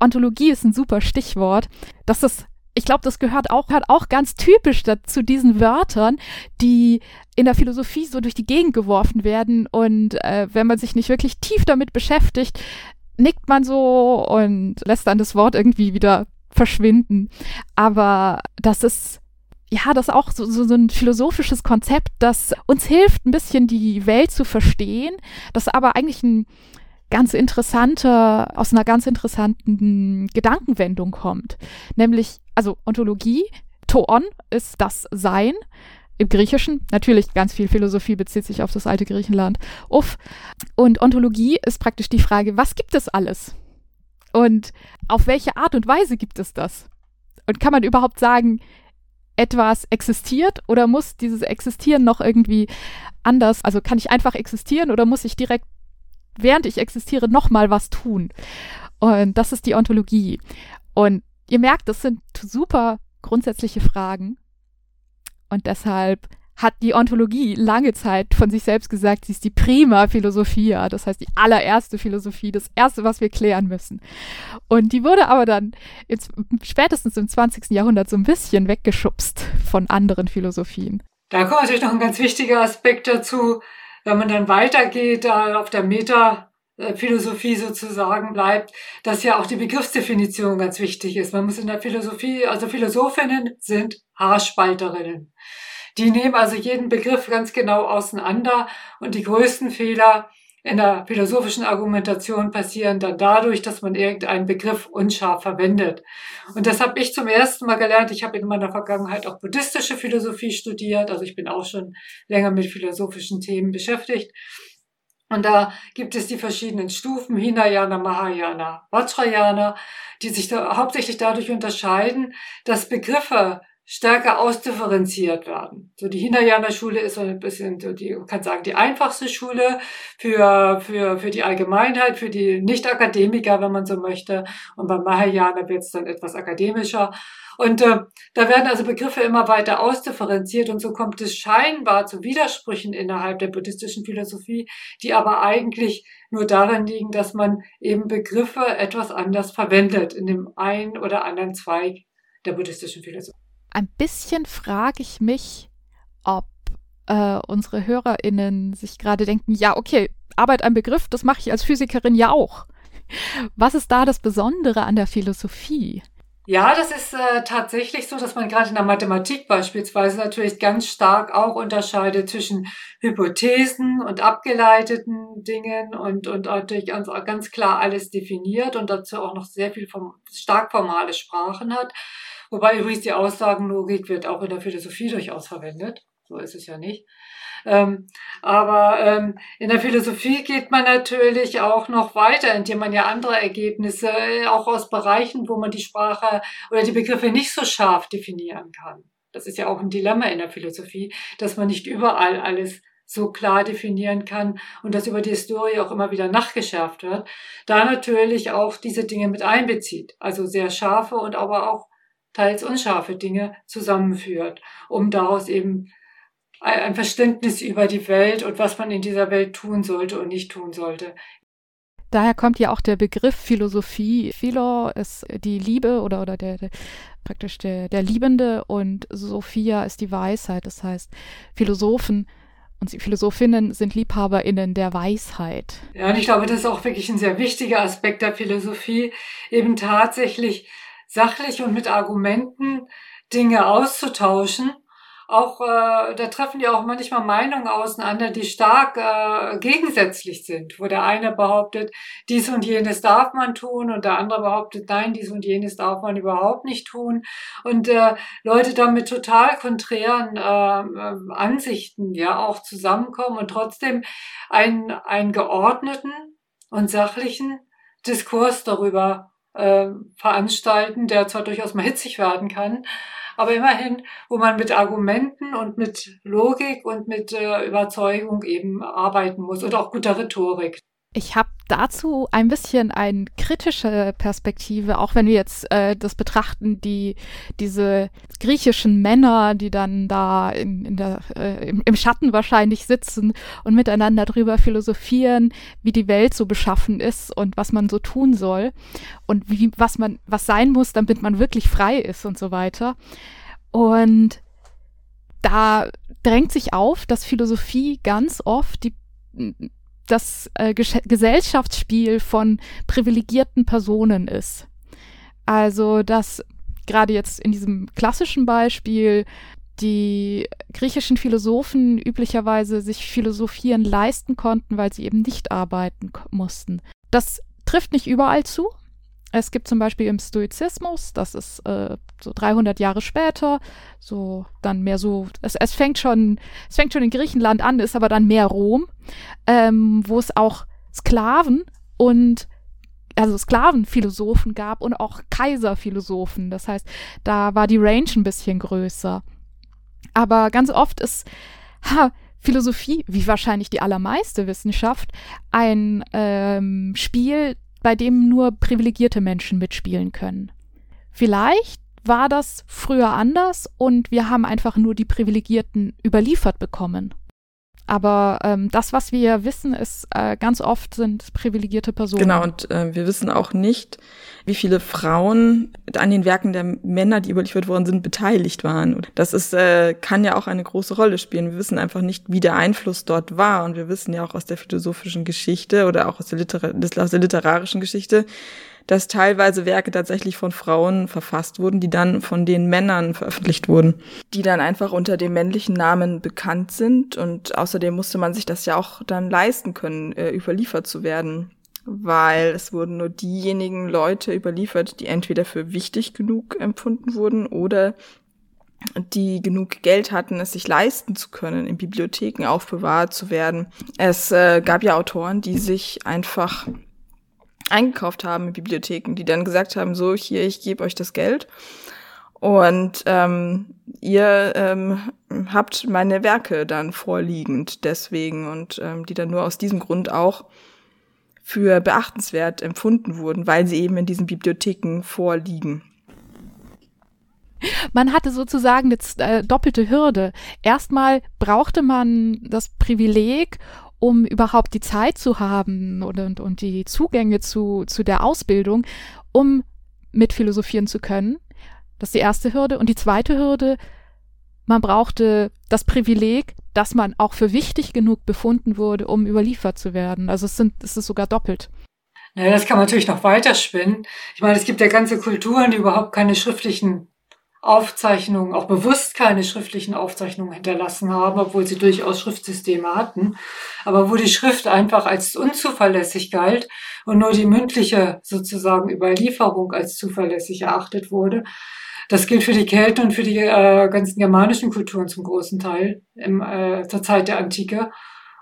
Ontologie ist ein super Stichwort. Das ist ich glaube, das gehört auch, gehört auch ganz typisch zu diesen Wörtern, die in der Philosophie so durch die Gegend geworfen werden. Und äh, wenn man sich nicht wirklich tief damit beschäftigt, nickt man so und lässt dann das Wort irgendwie wieder verschwinden. Aber das ist ja, das ist auch so, so, so ein philosophisches Konzept, das uns hilft, ein bisschen die Welt zu verstehen, das aber eigentlich ein ganz interessante, aus einer ganz interessanten Gedankenwendung kommt. Nämlich, also Ontologie, Toon ist das Sein. Im Griechischen, natürlich ganz viel Philosophie bezieht sich auf das alte Griechenland. Uff. Und Ontologie ist praktisch die Frage, was gibt es alles? Und auf welche Art und Weise gibt es das? Und kann man überhaupt sagen, etwas existiert oder muss dieses Existieren noch irgendwie anders, also kann ich einfach existieren oder muss ich direkt während ich existiere, nochmal was tun. Und das ist die Ontologie. Und ihr merkt, das sind super grundsätzliche Fragen. Und deshalb hat die Ontologie lange Zeit von sich selbst gesagt, sie ist die prima Philosophia, das heißt die allererste Philosophie, das erste, was wir klären müssen. Und die wurde aber dann jetzt spätestens im 20. Jahrhundert so ein bisschen weggeschubst von anderen Philosophien. Da kommt natürlich noch ein ganz wichtiger Aspekt dazu, wenn man dann weitergeht, auf der Meta-Philosophie sozusagen bleibt, dass ja auch die Begriffsdefinition ganz wichtig ist. Man muss in der Philosophie, also Philosophinnen sind Haarspalterinnen. Die nehmen also jeden Begriff ganz genau auseinander und die größten Fehler in der philosophischen Argumentation passieren dann dadurch, dass man irgendeinen Begriff unscharf verwendet. Und das habe ich zum ersten Mal gelernt. Ich habe in meiner Vergangenheit auch buddhistische Philosophie studiert, also ich bin auch schon länger mit philosophischen Themen beschäftigt. Und da gibt es die verschiedenen Stufen, Hinayana, Mahayana, Vajrayana, die sich da hauptsächlich dadurch unterscheiden, dass Begriffe stärker ausdifferenziert werden. So die Hinayana-Schule ist so ein bisschen, so die, kann sagen, die einfachste Schule für, für, für die Allgemeinheit, für die Nicht-Akademiker, wenn man so möchte. Und beim Mahayana wird es dann etwas akademischer. Und äh, da werden also Begriffe immer weiter ausdifferenziert und so kommt es scheinbar zu Widersprüchen innerhalb der buddhistischen Philosophie, die aber eigentlich nur darin liegen, dass man eben Begriffe etwas anders verwendet in dem einen oder anderen Zweig der buddhistischen Philosophie ein bisschen frage ich mich, ob äh, unsere HörerInnen sich gerade denken, ja, okay, Arbeit ein Begriff, das mache ich als Physikerin ja auch. Was ist da das Besondere an der Philosophie? Ja, das ist äh, tatsächlich so, dass man gerade in der Mathematik beispielsweise natürlich ganz stark auch unterscheidet zwischen Hypothesen und abgeleiteten Dingen und, und natürlich ganz, ganz klar alles definiert und dazu auch noch sehr viel vom, stark formale Sprachen hat. Wobei übrigens die Aussagenlogik wird auch in der Philosophie durchaus verwendet. So ist es ja nicht. Ähm, aber ähm, in der Philosophie geht man natürlich auch noch weiter, indem man ja andere Ergebnisse äh, auch aus Bereichen, wo man die Sprache oder die Begriffe nicht so scharf definieren kann. Das ist ja auch ein Dilemma in der Philosophie, dass man nicht überall alles so klar definieren kann und das über die Historie auch immer wieder nachgeschärft wird, da natürlich auch diese Dinge mit einbezieht, also sehr scharfe und aber auch teils unscharfe Dinge zusammenführt, um daraus eben ein Verständnis über die Welt und was man in dieser Welt tun sollte und nicht tun sollte. Daher kommt ja auch der Begriff Philosophie. Philo ist die Liebe oder, oder der, der praktisch der, der Liebende und Sophia ist die Weisheit. Das heißt, Philosophen und Philosophinnen sind LiebhaberInnen der Weisheit. Ja, und ich glaube, das ist auch wirklich ein sehr wichtiger Aspekt der Philosophie, eben tatsächlich sachlich und mit Argumenten Dinge auszutauschen auch, äh, da treffen ja auch manchmal Meinungen auseinander, die stark äh, gegensätzlich sind, wo der eine behauptet, dies und jenes darf man tun und der andere behauptet, nein, dies und jenes darf man überhaupt nicht tun. Und äh, Leute dann mit total konträren äh, äh, Ansichten ja auch zusammenkommen und trotzdem einen, einen geordneten und sachlichen Diskurs darüber äh, veranstalten, der zwar durchaus mal hitzig werden kann, aber immerhin, wo man mit Argumenten und mit Logik und mit äh, Überzeugung eben arbeiten muss und auch guter Rhetorik. Ich habe dazu ein bisschen eine kritische Perspektive, auch wenn wir jetzt äh, das betrachten, die diese griechischen Männer, die dann da in, in der, äh, im, im, Schatten wahrscheinlich sitzen und miteinander drüber philosophieren, wie die Welt so beschaffen ist und was man so tun soll und wie was man was sein muss, damit man wirklich frei ist und so weiter. Und da drängt sich auf, dass Philosophie ganz oft die das äh, Gesellschaftsspiel von privilegierten Personen ist. Also, dass gerade jetzt in diesem klassischen Beispiel die griechischen Philosophen üblicherweise sich Philosophieren leisten konnten, weil sie eben nicht arbeiten mussten. Das trifft nicht überall zu. Es gibt zum Beispiel im Stoizismus, das ist äh, so 300 Jahre später, so dann mehr so, es, es fängt schon, es fängt schon in Griechenland an, ist aber dann mehr Rom, ähm, wo es auch Sklaven und also Sklavenphilosophen gab und auch Kaiserphilosophen. Das heißt, da war die Range ein bisschen größer. Aber ganz oft ist ha, Philosophie, wie wahrscheinlich die allermeiste Wissenschaft, ein ähm, Spiel bei dem nur privilegierte Menschen mitspielen können. Vielleicht war das früher anders und wir haben einfach nur die Privilegierten überliefert bekommen. Aber ähm, das, was wir wissen, ist äh, ganz oft sind privilegierte Personen. Genau, und äh, wir wissen auch nicht, wie viele Frauen an den Werken der Männer, die überliefert worden sind, beteiligt waren. Das ist, äh, kann ja auch eine große Rolle spielen. Wir wissen einfach nicht, wie der Einfluss dort war. Und wir wissen ja auch aus der philosophischen Geschichte oder auch aus der, Liter aus der literarischen Geschichte, dass teilweise Werke tatsächlich von Frauen verfasst wurden, die dann von den Männern veröffentlicht wurden, die dann einfach unter dem männlichen Namen bekannt sind. Und außerdem musste man sich das ja auch dann leisten können, äh, überliefert zu werden weil es wurden nur diejenigen Leute überliefert, die entweder für wichtig genug empfunden wurden oder die genug Geld hatten, es sich leisten zu können, in Bibliotheken aufbewahrt zu werden. Es äh, gab ja Autoren, die sich einfach eingekauft haben in Bibliotheken, die dann gesagt haben, so hier, ich gebe euch das Geld und ähm, ihr ähm, habt meine Werke dann vorliegend deswegen und ähm, die dann nur aus diesem Grund auch für beachtenswert empfunden wurden, weil sie eben in diesen Bibliotheken vorliegen. Man hatte sozusagen eine äh, doppelte Hürde. Erstmal brauchte man das Privileg, um überhaupt die Zeit zu haben und, und, und die Zugänge zu, zu der Ausbildung, um mit philosophieren zu können. Das ist die erste Hürde. Und die zweite Hürde, man brauchte das Privileg, dass man auch für wichtig genug befunden wurde, um überliefert zu werden. Also es, sind, es ist sogar doppelt. Naja, das kann man natürlich noch weiterspinnen. Ich meine, es gibt ja ganze Kulturen, die überhaupt keine schriftlichen Aufzeichnungen, auch bewusst keine schriftlichen Aufzeichnungen hinterlassen haben, obwohl sie durchaus Schriftsysteme hatten, aber wo die Schrift einfach als unzuverlässig galt und nur die mündliche sozusagen Überlieferung als zuverlässig erachtet wurde. Das gilt für die Kelten und für die äh, ganzen germanischen Kulturen zum großen Teil im, äh, zur Zeit der Antike.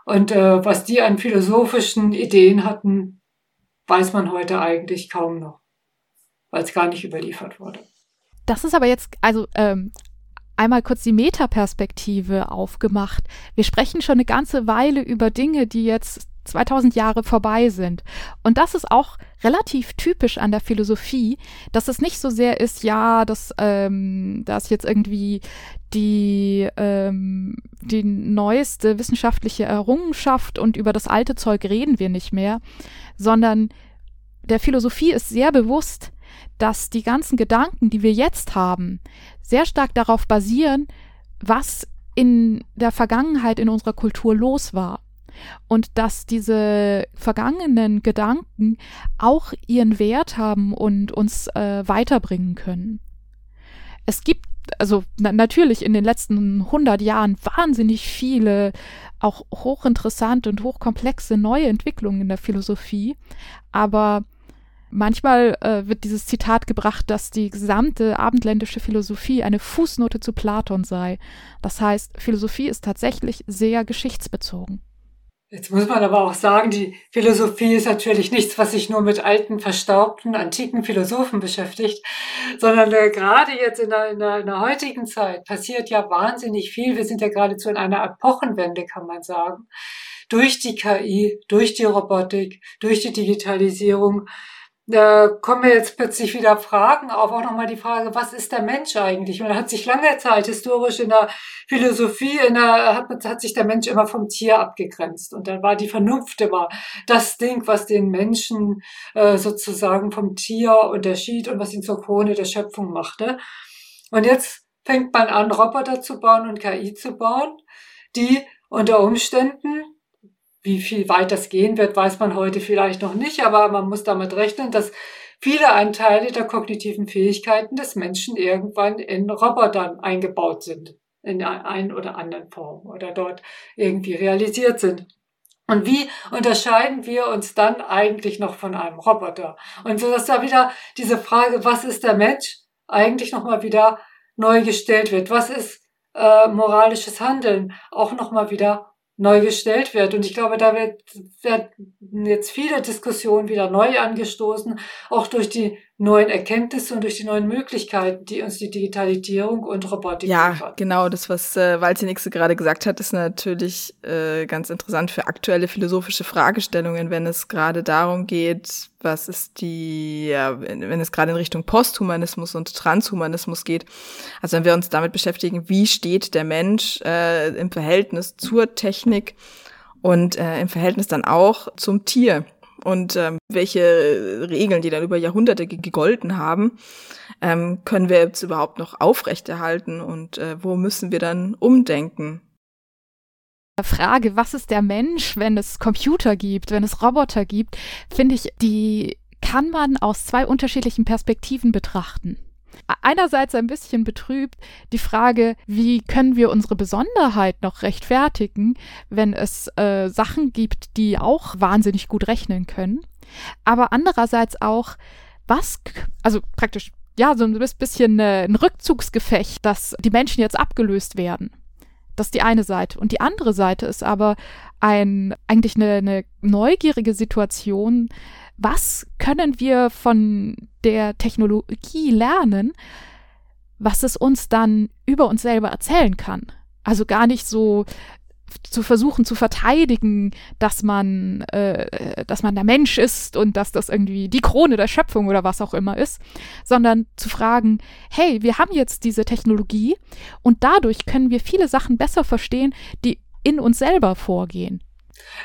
Und äh, was die an philosophischen Ideen hatten, weiß man heute eigentlich kaum noch, weil es gar nicht überliefert wurde. Das ist aber jetzt, also ähm, einmal kurz die Metaperspektive aufgemacht. Wir sprechen schon eine ganze Weile über Dinge, die jetzt 2000 Jahre vorbei sind. Und das ist auch relativ typisch an der Philosophie, dass es nicht so sehr ist, ja, dass ähm, das jetzt irgendwie die, ähm, die neueste wissenschaftliche Errungenschaft und über das alte Zeug reden wir nicht mehr, sondern der Philosophie ist sehr bewusst, dass die ganzen Gedanken, die wir jetzt haben, sehr stark darauf basieren, was in der Vergangenheit in unserer Kultur los war. Und dass diese vergangenen Gedanken auch ihren Wert haben und uns äh, weiterbringen können. Es gibt also na natürlich in den letzten 100 Jahren wahnsinnig viele auch hochinteressante und hochkomplexe neue Entwicklungen in der Philosophie, aber Manchmal äh, wird dieses Zitat gebracht, dass die gesamte abendländische Philosophie eine Fußnote zu Platon sei. Das heißt, Philosophie ist tatsächlich sehr geschichtsbezogen. Jetzt muss man aber auch sagen, die Philosophie ist natürlich nichts, was sich nur mit alten, verstaubten, antiken Philosophen beschäftigt, sondern äh, gerade jetzt in der, in, der, in der heutigen Zeit passiert ja wahnsinnig viel. Wir sind ja geradezu in einer Epochenwende, kann man sagen. Durch die KI, durch die Robotik, durch die Digitalisierung da kommen mir jetzt plötzlich wieder Fragen auf, auch nochmal die Frage, was ist der Mensch eigentlich? Man hat sich lange Zeit historisch in der Philosophie, in der, hat, hat sich der Mensch immer vom Tier abgegrenzt. Und dann war die Vernunft immer das Ding, was den Menschen äh, sozusagen vom Tier unterschied und was ihn zur Krone der Schöpfung machte. Und jetzt fängt man an, Roboter zu bauen und KI zu bauen, die unter Umständen wie viel weit das gehen wird, weiß man heute vielleicht noch nicht, aber man muss damit rechnen, dass viele Anteile der kognitiven Fähigkeiten des Menschen irgendwann in Robotern eingebaut sind, in ein oder anderen Form oder dort irgendwie realisiert sind. Und wie unterscheiden wir uns dann eigentlich noch von einem Roboter? Und so dass da wieder diese Frage, was ist der Mensch, eigentlich nochmal wieder neu gestellt wird. Was ist äh, moralisches Handeln? Auch nochmal wieder neu gestellt wird. Und ich glaube, da wird, werden jetzt viele Diskussionen wieder neu angestoßen, auch durch die neuen Erkenntnisse und durch die neuen Möglichkeiten, die uns die Digitalisierung und Robotik Ja, liefert. genau. Das, was äh, Walzenixe gerade gesagt hat, ist natürlich äh, ganz interessant für aktuelle philosophische Fragestellungen, wenn es gerade darum geht, was ist die, ja, wenn es gerade in Richtung Posthumanismus und Transhumanismus geht. Also wenn wir uns damit beschäftigen, wie steht der Mensch äh, im Verhältnis zur Technik und äh, im Verhältnis dann auch zum Tier und ähm, welche Regeln, die dann über Jahrhunderte gegolten haben, ähm, können wir jetzt überhaupt noch aufrechterhalten und äh, wo müssen wir dann umdenken? Frage, was ist der Mensch, wenn es Computer gibt, wenn es Roboter gibt, finde ich, die kann man aus zwei unterschiedlichen Perspektiven betrachten einerseits ein bisschen betrübt die Frage, wie können wir unsere Besonderheit noch rechtfertigen, wenn es äh, Sachen gibt, die auch wahnsinnig gut rechnen können. Aber andererseits auch, was, also praktisch, ja, so ein bisschen äh, ein Rückzugsgefecht, dass die Menschen jetzt abgelöst werden. Das ist die eine Seite. Und die andere Seite ist aber ein, eigentlich eine, eine neugierige Situation, was können wir von der Technologie lernen, was es uns dann über uns selber erzählen kann. Also gar nicht so zu versuchen zu verteidigen, dass man, äh, dass man der Mensch ist und dass das irgendwie die Krone der Schöpfung oder was auch immer ist, sondern zu fragen, hey, wir haben jetzt diese Technologie und dadurch können wir viele Sachen besser verstehen, die in uns selber vorgehen.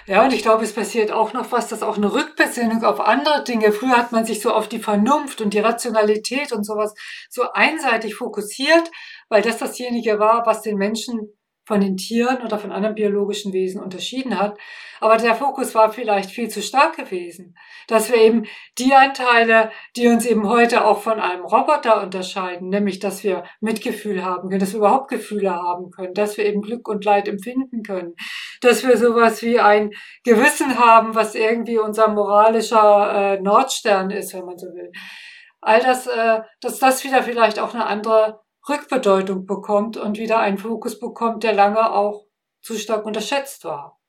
Ja, und ich glaube, es passiert auch noch was, dass auch eine Rückbesinnung auf andere Dinge. Früher hat man sich so auf die Vernunft und die Rationalität und sowas so einseitig fokussiert, weil das dasjenige war, was den Menschen von den Tieren oder von anderen biologischen Wesen unterschieden hat. Aber der Fokus war vielleicht viel zu stark gewesen, dass wir eben die Anteile, die uns eben heute auch von einem Roboter unterscheiden, nämlich dass wir Mitgefühl haben können, dass wir überhaupt Gefühle haben können, dass wir eben Glück und Leid empfinden können, dass wir sowas wie ein Gewissen haben, was irgendwie unser moralischer äh, Nordstern ist, wenn man so will all das, äh, dass das wieder vielleicht auch eine andere Rückbedeutung bekommt und wieder einen Fokus bekommt, der lange auch zu stark unterschätzt war.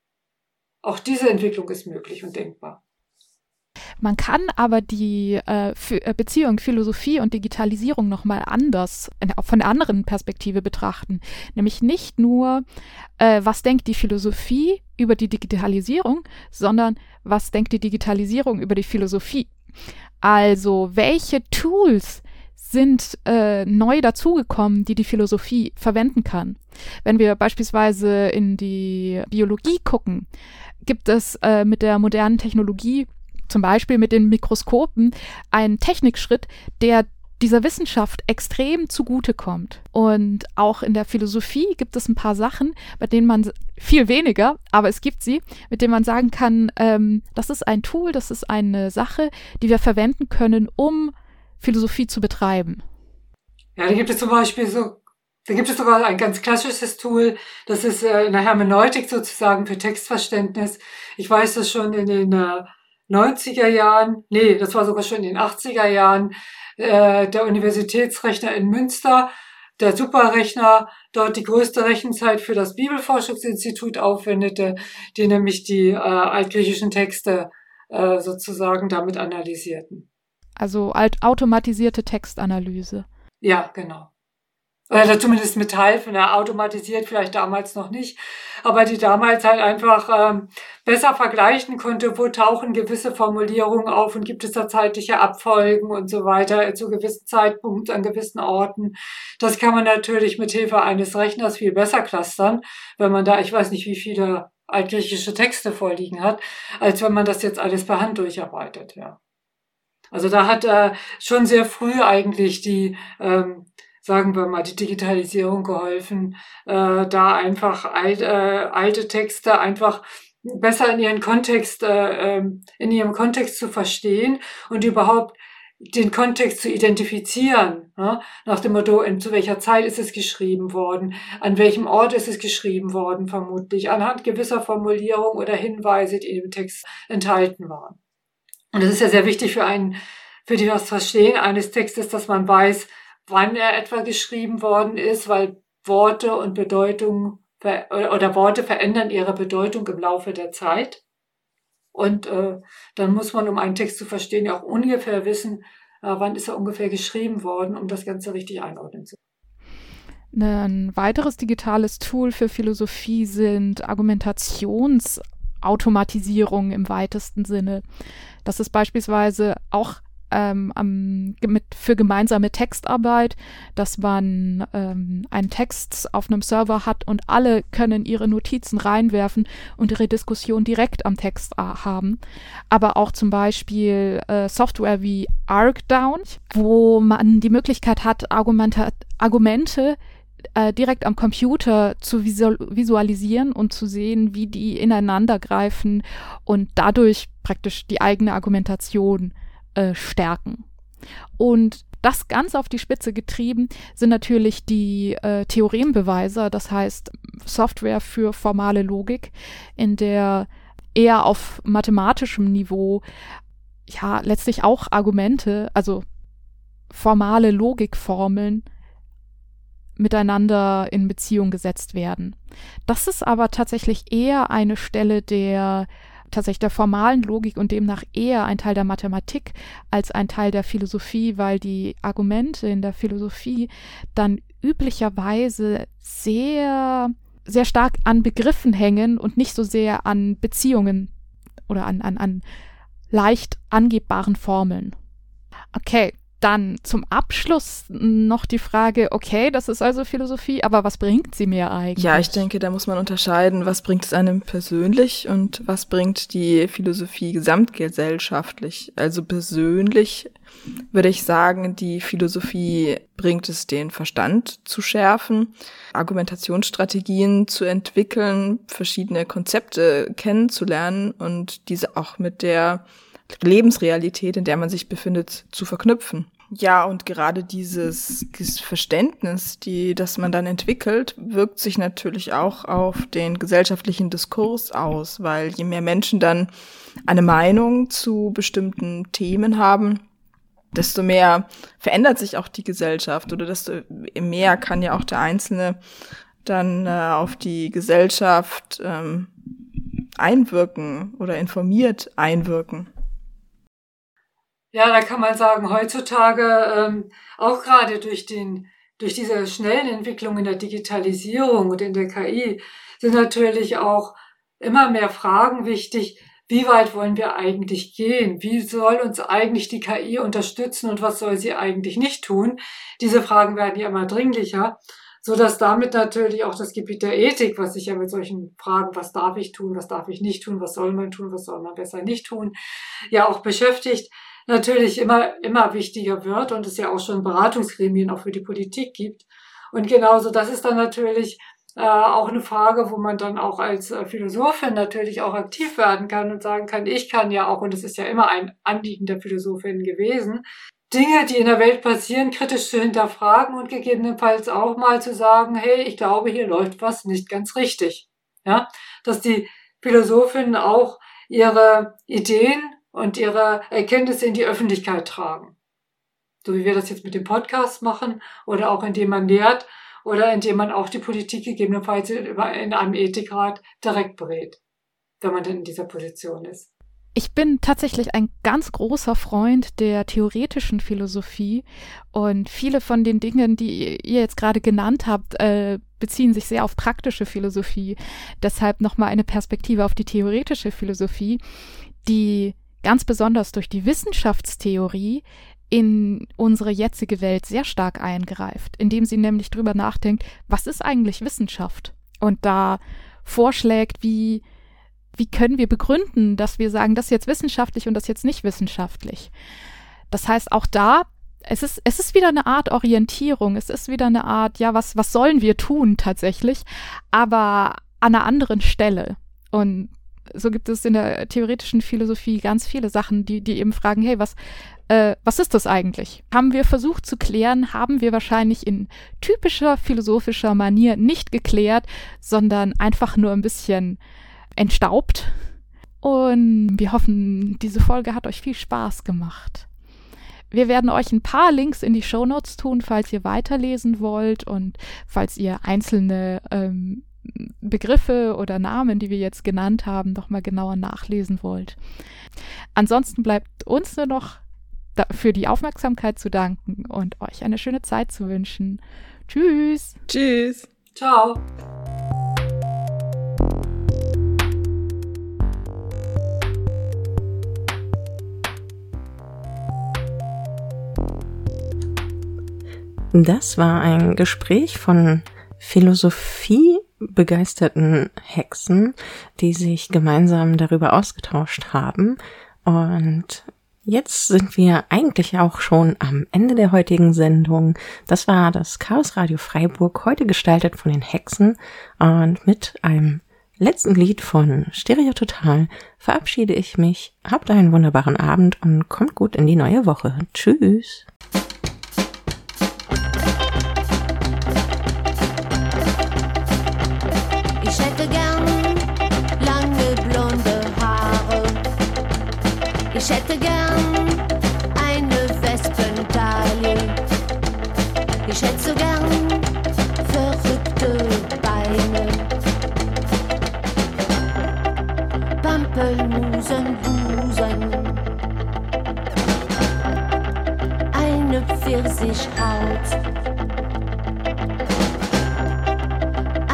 Auch diese Entwicklung ist möglich und denkbar. Man kann aber die äh, äh Beziehung Philosophie und Digitalisierung nochmal anders, von der anderen Perspektive betrachten. Nämlich nicht nur, äh, was denkt die Philosophie über die Digitalisierung, sondern was denkt die Digitalisierung über die Philosophie. Also welche Tools sind äh, neu dazugekommen, die die Philosophie verwenden kann. Wenn wir beispielsweise in die Biologie gucken, gibt es äh, mit der modernen Technologie, zum Beispiel mit den Mikroskopen, einen Technikschritt, der dieser Wissenschaft extrem zugutekommt. Und auch in der Philosophie gibt es ein paar Sachen, bei denen man viel weniger, aber es gibt sie, mit denen man sagen kann, ähm, das ist ein Tool, das ist eine Sache, die wir verwenden können, um Philosophie zu betreiben. Ja, da gibt es zum Beispiel so da gibt es sogar ein ganz klassisches Tool, das ist äh, in der Hermeneutik sozusagen für Textverständnis. Ich weiß das schon in den äh, 90er Jahren, nee, das war sogar schon in den 80er Jahren, äh, der Universitätsrechner in Münster, der Superrechner, dort die größte Rechenzeit für das Bibelforschungsinstitut aufwendete, die nämlich die äh, altgriechischen Texte äh, sozusagen damit analysierten. Also automatisierte Textanalyse. Ja, genau oder zumindest mit Teilfen, ja, automatisiert vielleicht damals noch nicht, aber die damals halt einfach ähm, besser vergleichen konnte, wo tauchen gewisse Formulierungen auf und gibt es da zeitliche Abfolgen und so weiter zu gewissen Zeitpunkten an gewissen Orten. Das kann man natürlich mit Hilfe eines Rechners viel besser clustern, wenn man da, ich weiß nicht, wie viele altgriechische Texte vorliegen hat, als wenn man das jetzt alles per Hand durcharbeitet, ja. Also da hat äh, schon sehr früh eigentlich die ähm, sagen wir mal, die Digitalisierung geholfen, äh, da einfach alt, äh, alte Texte einfach besser in ihren Kontext, äh, ähm, in ihrem Kontext zu verstehen und überhaupt den Kontext zu identifizieren, ne? nach dem Motto, in, zu welcher Zeit ist es geschrieben worden, an welchem Ort ist es geschrieben worden, vermutlich, anhand gewisser Formulierungen oder Hinweise, die dem Text enthalten waren. Und das ist ja sehr wichtig für einen, für das Verstehen eines Textes, dass man weiß, wann er etwa geschrieben worden ist, weil Worte und Bedeutung oder Worte verändern ihre Bedeutung im Laufe der Zeit. Und äh, dann muss man, um einen Text zu verstehen, ja auch ungefähr wissen, äh, wann ist er ungefähr geschrieben worden, um das Ganze richtig einordnen zu können. Ein weiteres digitales Tool für Philosophie sind Argumentationsautomatisierungen im weitesten Sinne. Das ist beispielsweise auch ähm, am, mit, für gemeinsame Textarbeit, dass man ähm, einen Text auf einem Server hat und alle können ihre Notizen reinwerfen und ihre Diskussion direkt am Text äh, haben. Aber auch zum Beispiel äh, Software wie Arcdown, wo man die Möglichkeit hat, Argumente, Argumente äh, direkt am Computer zu visualisieren und zu sehen, wie die ineinander greifen und dadurch praktisch die eigene Argumentation äh, stärken. Und das ganz auf die Spitze getrieben sind natürlich die äh, Theorembeweise, das heißt Software für formale Logik, in der eher auf mathematischem Niveau ja letztlich auch Argumente, also formale Logikformeln miteinander in Beziehung gesetzt werden. Das ist aber tatsächlich eher eine Stelle der tatsächlich der formalen Logik und demnach eher ein Teil der Mathematik als ein Teil der Philosophie, weil die Argumente in der Philosophie dann üblicherweise sehr, sehr stark an Begriffen hängen und nicht so sehr an Beziehungen oder an, an, an leicht angebbaren Formeln. Okay, dann zum Abschluss noch die Frage, okay, das ist also Philosophie, aber was bringt sie mir eigentlich? Ja, ich denke, da muss man unterscheiden, was bringt es einem persönlich und was bringt die Philosophie gesamtgesellschaftlich. Also persönlich würde ich sagen, die Philosophie bringt es den Verstand zu schärfen, Argumentationsstrategien zu entwickeln, verschiedene Konzepte kennenzulernen und diese auch mit der Lebensrealität, in der man sich befindet, zu verknüpfen. Ja, und gerade dieses Verständnis, die, das man dann entwickelt, wirkt sich natürlich auch auf den gesellschaftlichen Diskurs aus, weil je mehr Menschen dann eine Meinung zu bestimmten Themen haben, desto mehr verändert sich auch die Gesellschaft oder desto mehr kann ja auch der Einzelne dann äh, auf die Gesellschaft ähm, einwirken oder informiert einwirken. Ja, da kann man sagen, heutzutage ähm, auch gerade durch den durch diese schnellen Entwicklungen in der Digitalisierung und in der KI sind natürlich auch immer mehr Fragen wichtig. Wie weit wollen wir eigentlich gehen? Wie soll uns eigentlich die KI unterstützen und was soll sie eigentlich nicht tun? Diese Fragen werden ja immer dringlicher, so dass damit natürlich auch das Gebiet der Ethik, was sich ja mit solchen Fragen, was darf ich tun, was darf ich nicht tun, was soll man tun, was soll man besser nicht tun, ja auch beschäftigt natürlich immer, immer wichtiger wird und es ja auch schon Beratungsgremien auch für die Politik gibt. Und genauso, das ist dann natürlich äh, auch eine Frage, wo man dann auch als äh, Philosophin natürlich auch aktiv werden kann und sagen kann, ich kann ja auch, und es ist ja immer ein Anliegen der Philosophin gewesen, Dinge, die in der Welt passieren, kritisch zu hinterfragen und gegebenenfalls auch mal zu sagen, hey, ich glaube, hier läuft was nicht ganz richtig. Ja, dass die Philosophinnen auch ihre Ideen und ihre Erkenntnisse in die Öffentlichkeit tragen. So wie wir das jetzt mit dem Podcast machen oder auch indem man lehrt oder indem man auch die Politik gegebenenfalls in einem Ethikrat direkt berät, wenn man denn in dieser Position ist. Ich bin tatsächlich ein ganz großer Freund der theoretischen Philosophie und viele von den Dingen, die ihr jetzt gerade genannt habt, äh, beziehen sich sehr auf praktische Philosophie. Deshalb nochmal eine Perspektive auf die theoretische Philosophie, die ganz besonders durch die Wissenschaftstheorie in unsere jetzige Welt sehr stark eingreift, indem sie nämlich drüber nachdenkt, was ist eigentlich Wissenschaft? Und da vorschlägt, wie, wie können wir begründen, dass wir sagen, das ist jetzt wissenschaftlich und das jetzt nicht wissenschaftlich. Das heißt, auch da, es ist, es ist wieder eine Art Orientierung, es ist wieder eine Art, ja, was, was sollen wir tun tatsächlich, aber an einer anderen Stelle. Und so gibt es in der theoretischen Philosophie ganz viele Sachen, die, die eben fragen, hey, was, äh, was ist das eigentlich? Haben wir versucht zu klären, haben wir wahrscheinlich in typischer philosophischer Manier nicht geklärt, sondern einfach nur ein bisschen entstaubt. Und wir hoffen, diese Folge hat euch viel Spaß gemacht. Wir werden euch ein paar Links in die Show Notes tun, falls ihr weiterlesen wollt und falls ihr einzelne ähm, Begriffe oder Namen, die wir jetzt genannt haben, noch mal genauer nachlesen wollt. Ansonsten bleibt uns nur noch für die Aufmerksamkeit zu danken und euch eine schöne Zeit zu wünschen. Tschüss. Tschüss. Ciao. Das war ein Gespräch von Philosophie begeisterten Hexen, die sich gemeinsam darüber ausgetauscht haben. Und jetzt sind wir eigentlich auch schon am Ende der heutigen Sendung. Das war das Chaos Radio Freiburg, heute gestaltet von den Hexen und mit einem letzten Lied von Stereo Total verabschiede ich mich. Habt einen wunderbaren Abend und kommt gut in die neue Woche. Tschüss. Ich hätte gern eine Wespentaille. Ich hätte so gern verrückte Beine. Pampelmusen, Busen. Eine Pfirsichhaut.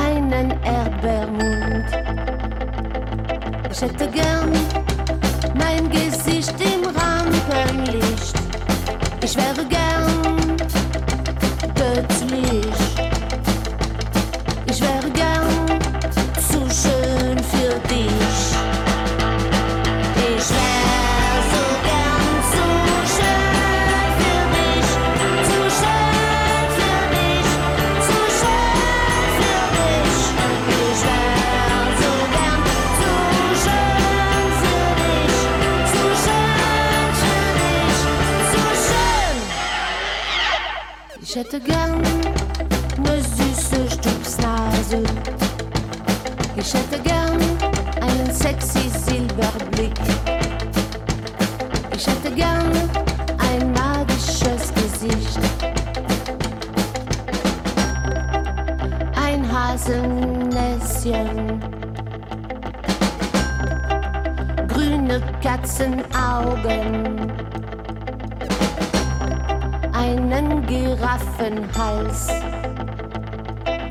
Einen Erdbeermund. Ich hätte gern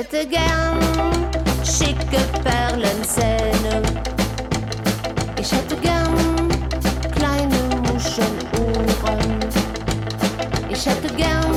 Ich hätte gern schicke Perlenzähne. Ich hätte gern kleine Muschelohren. Ich hätte gern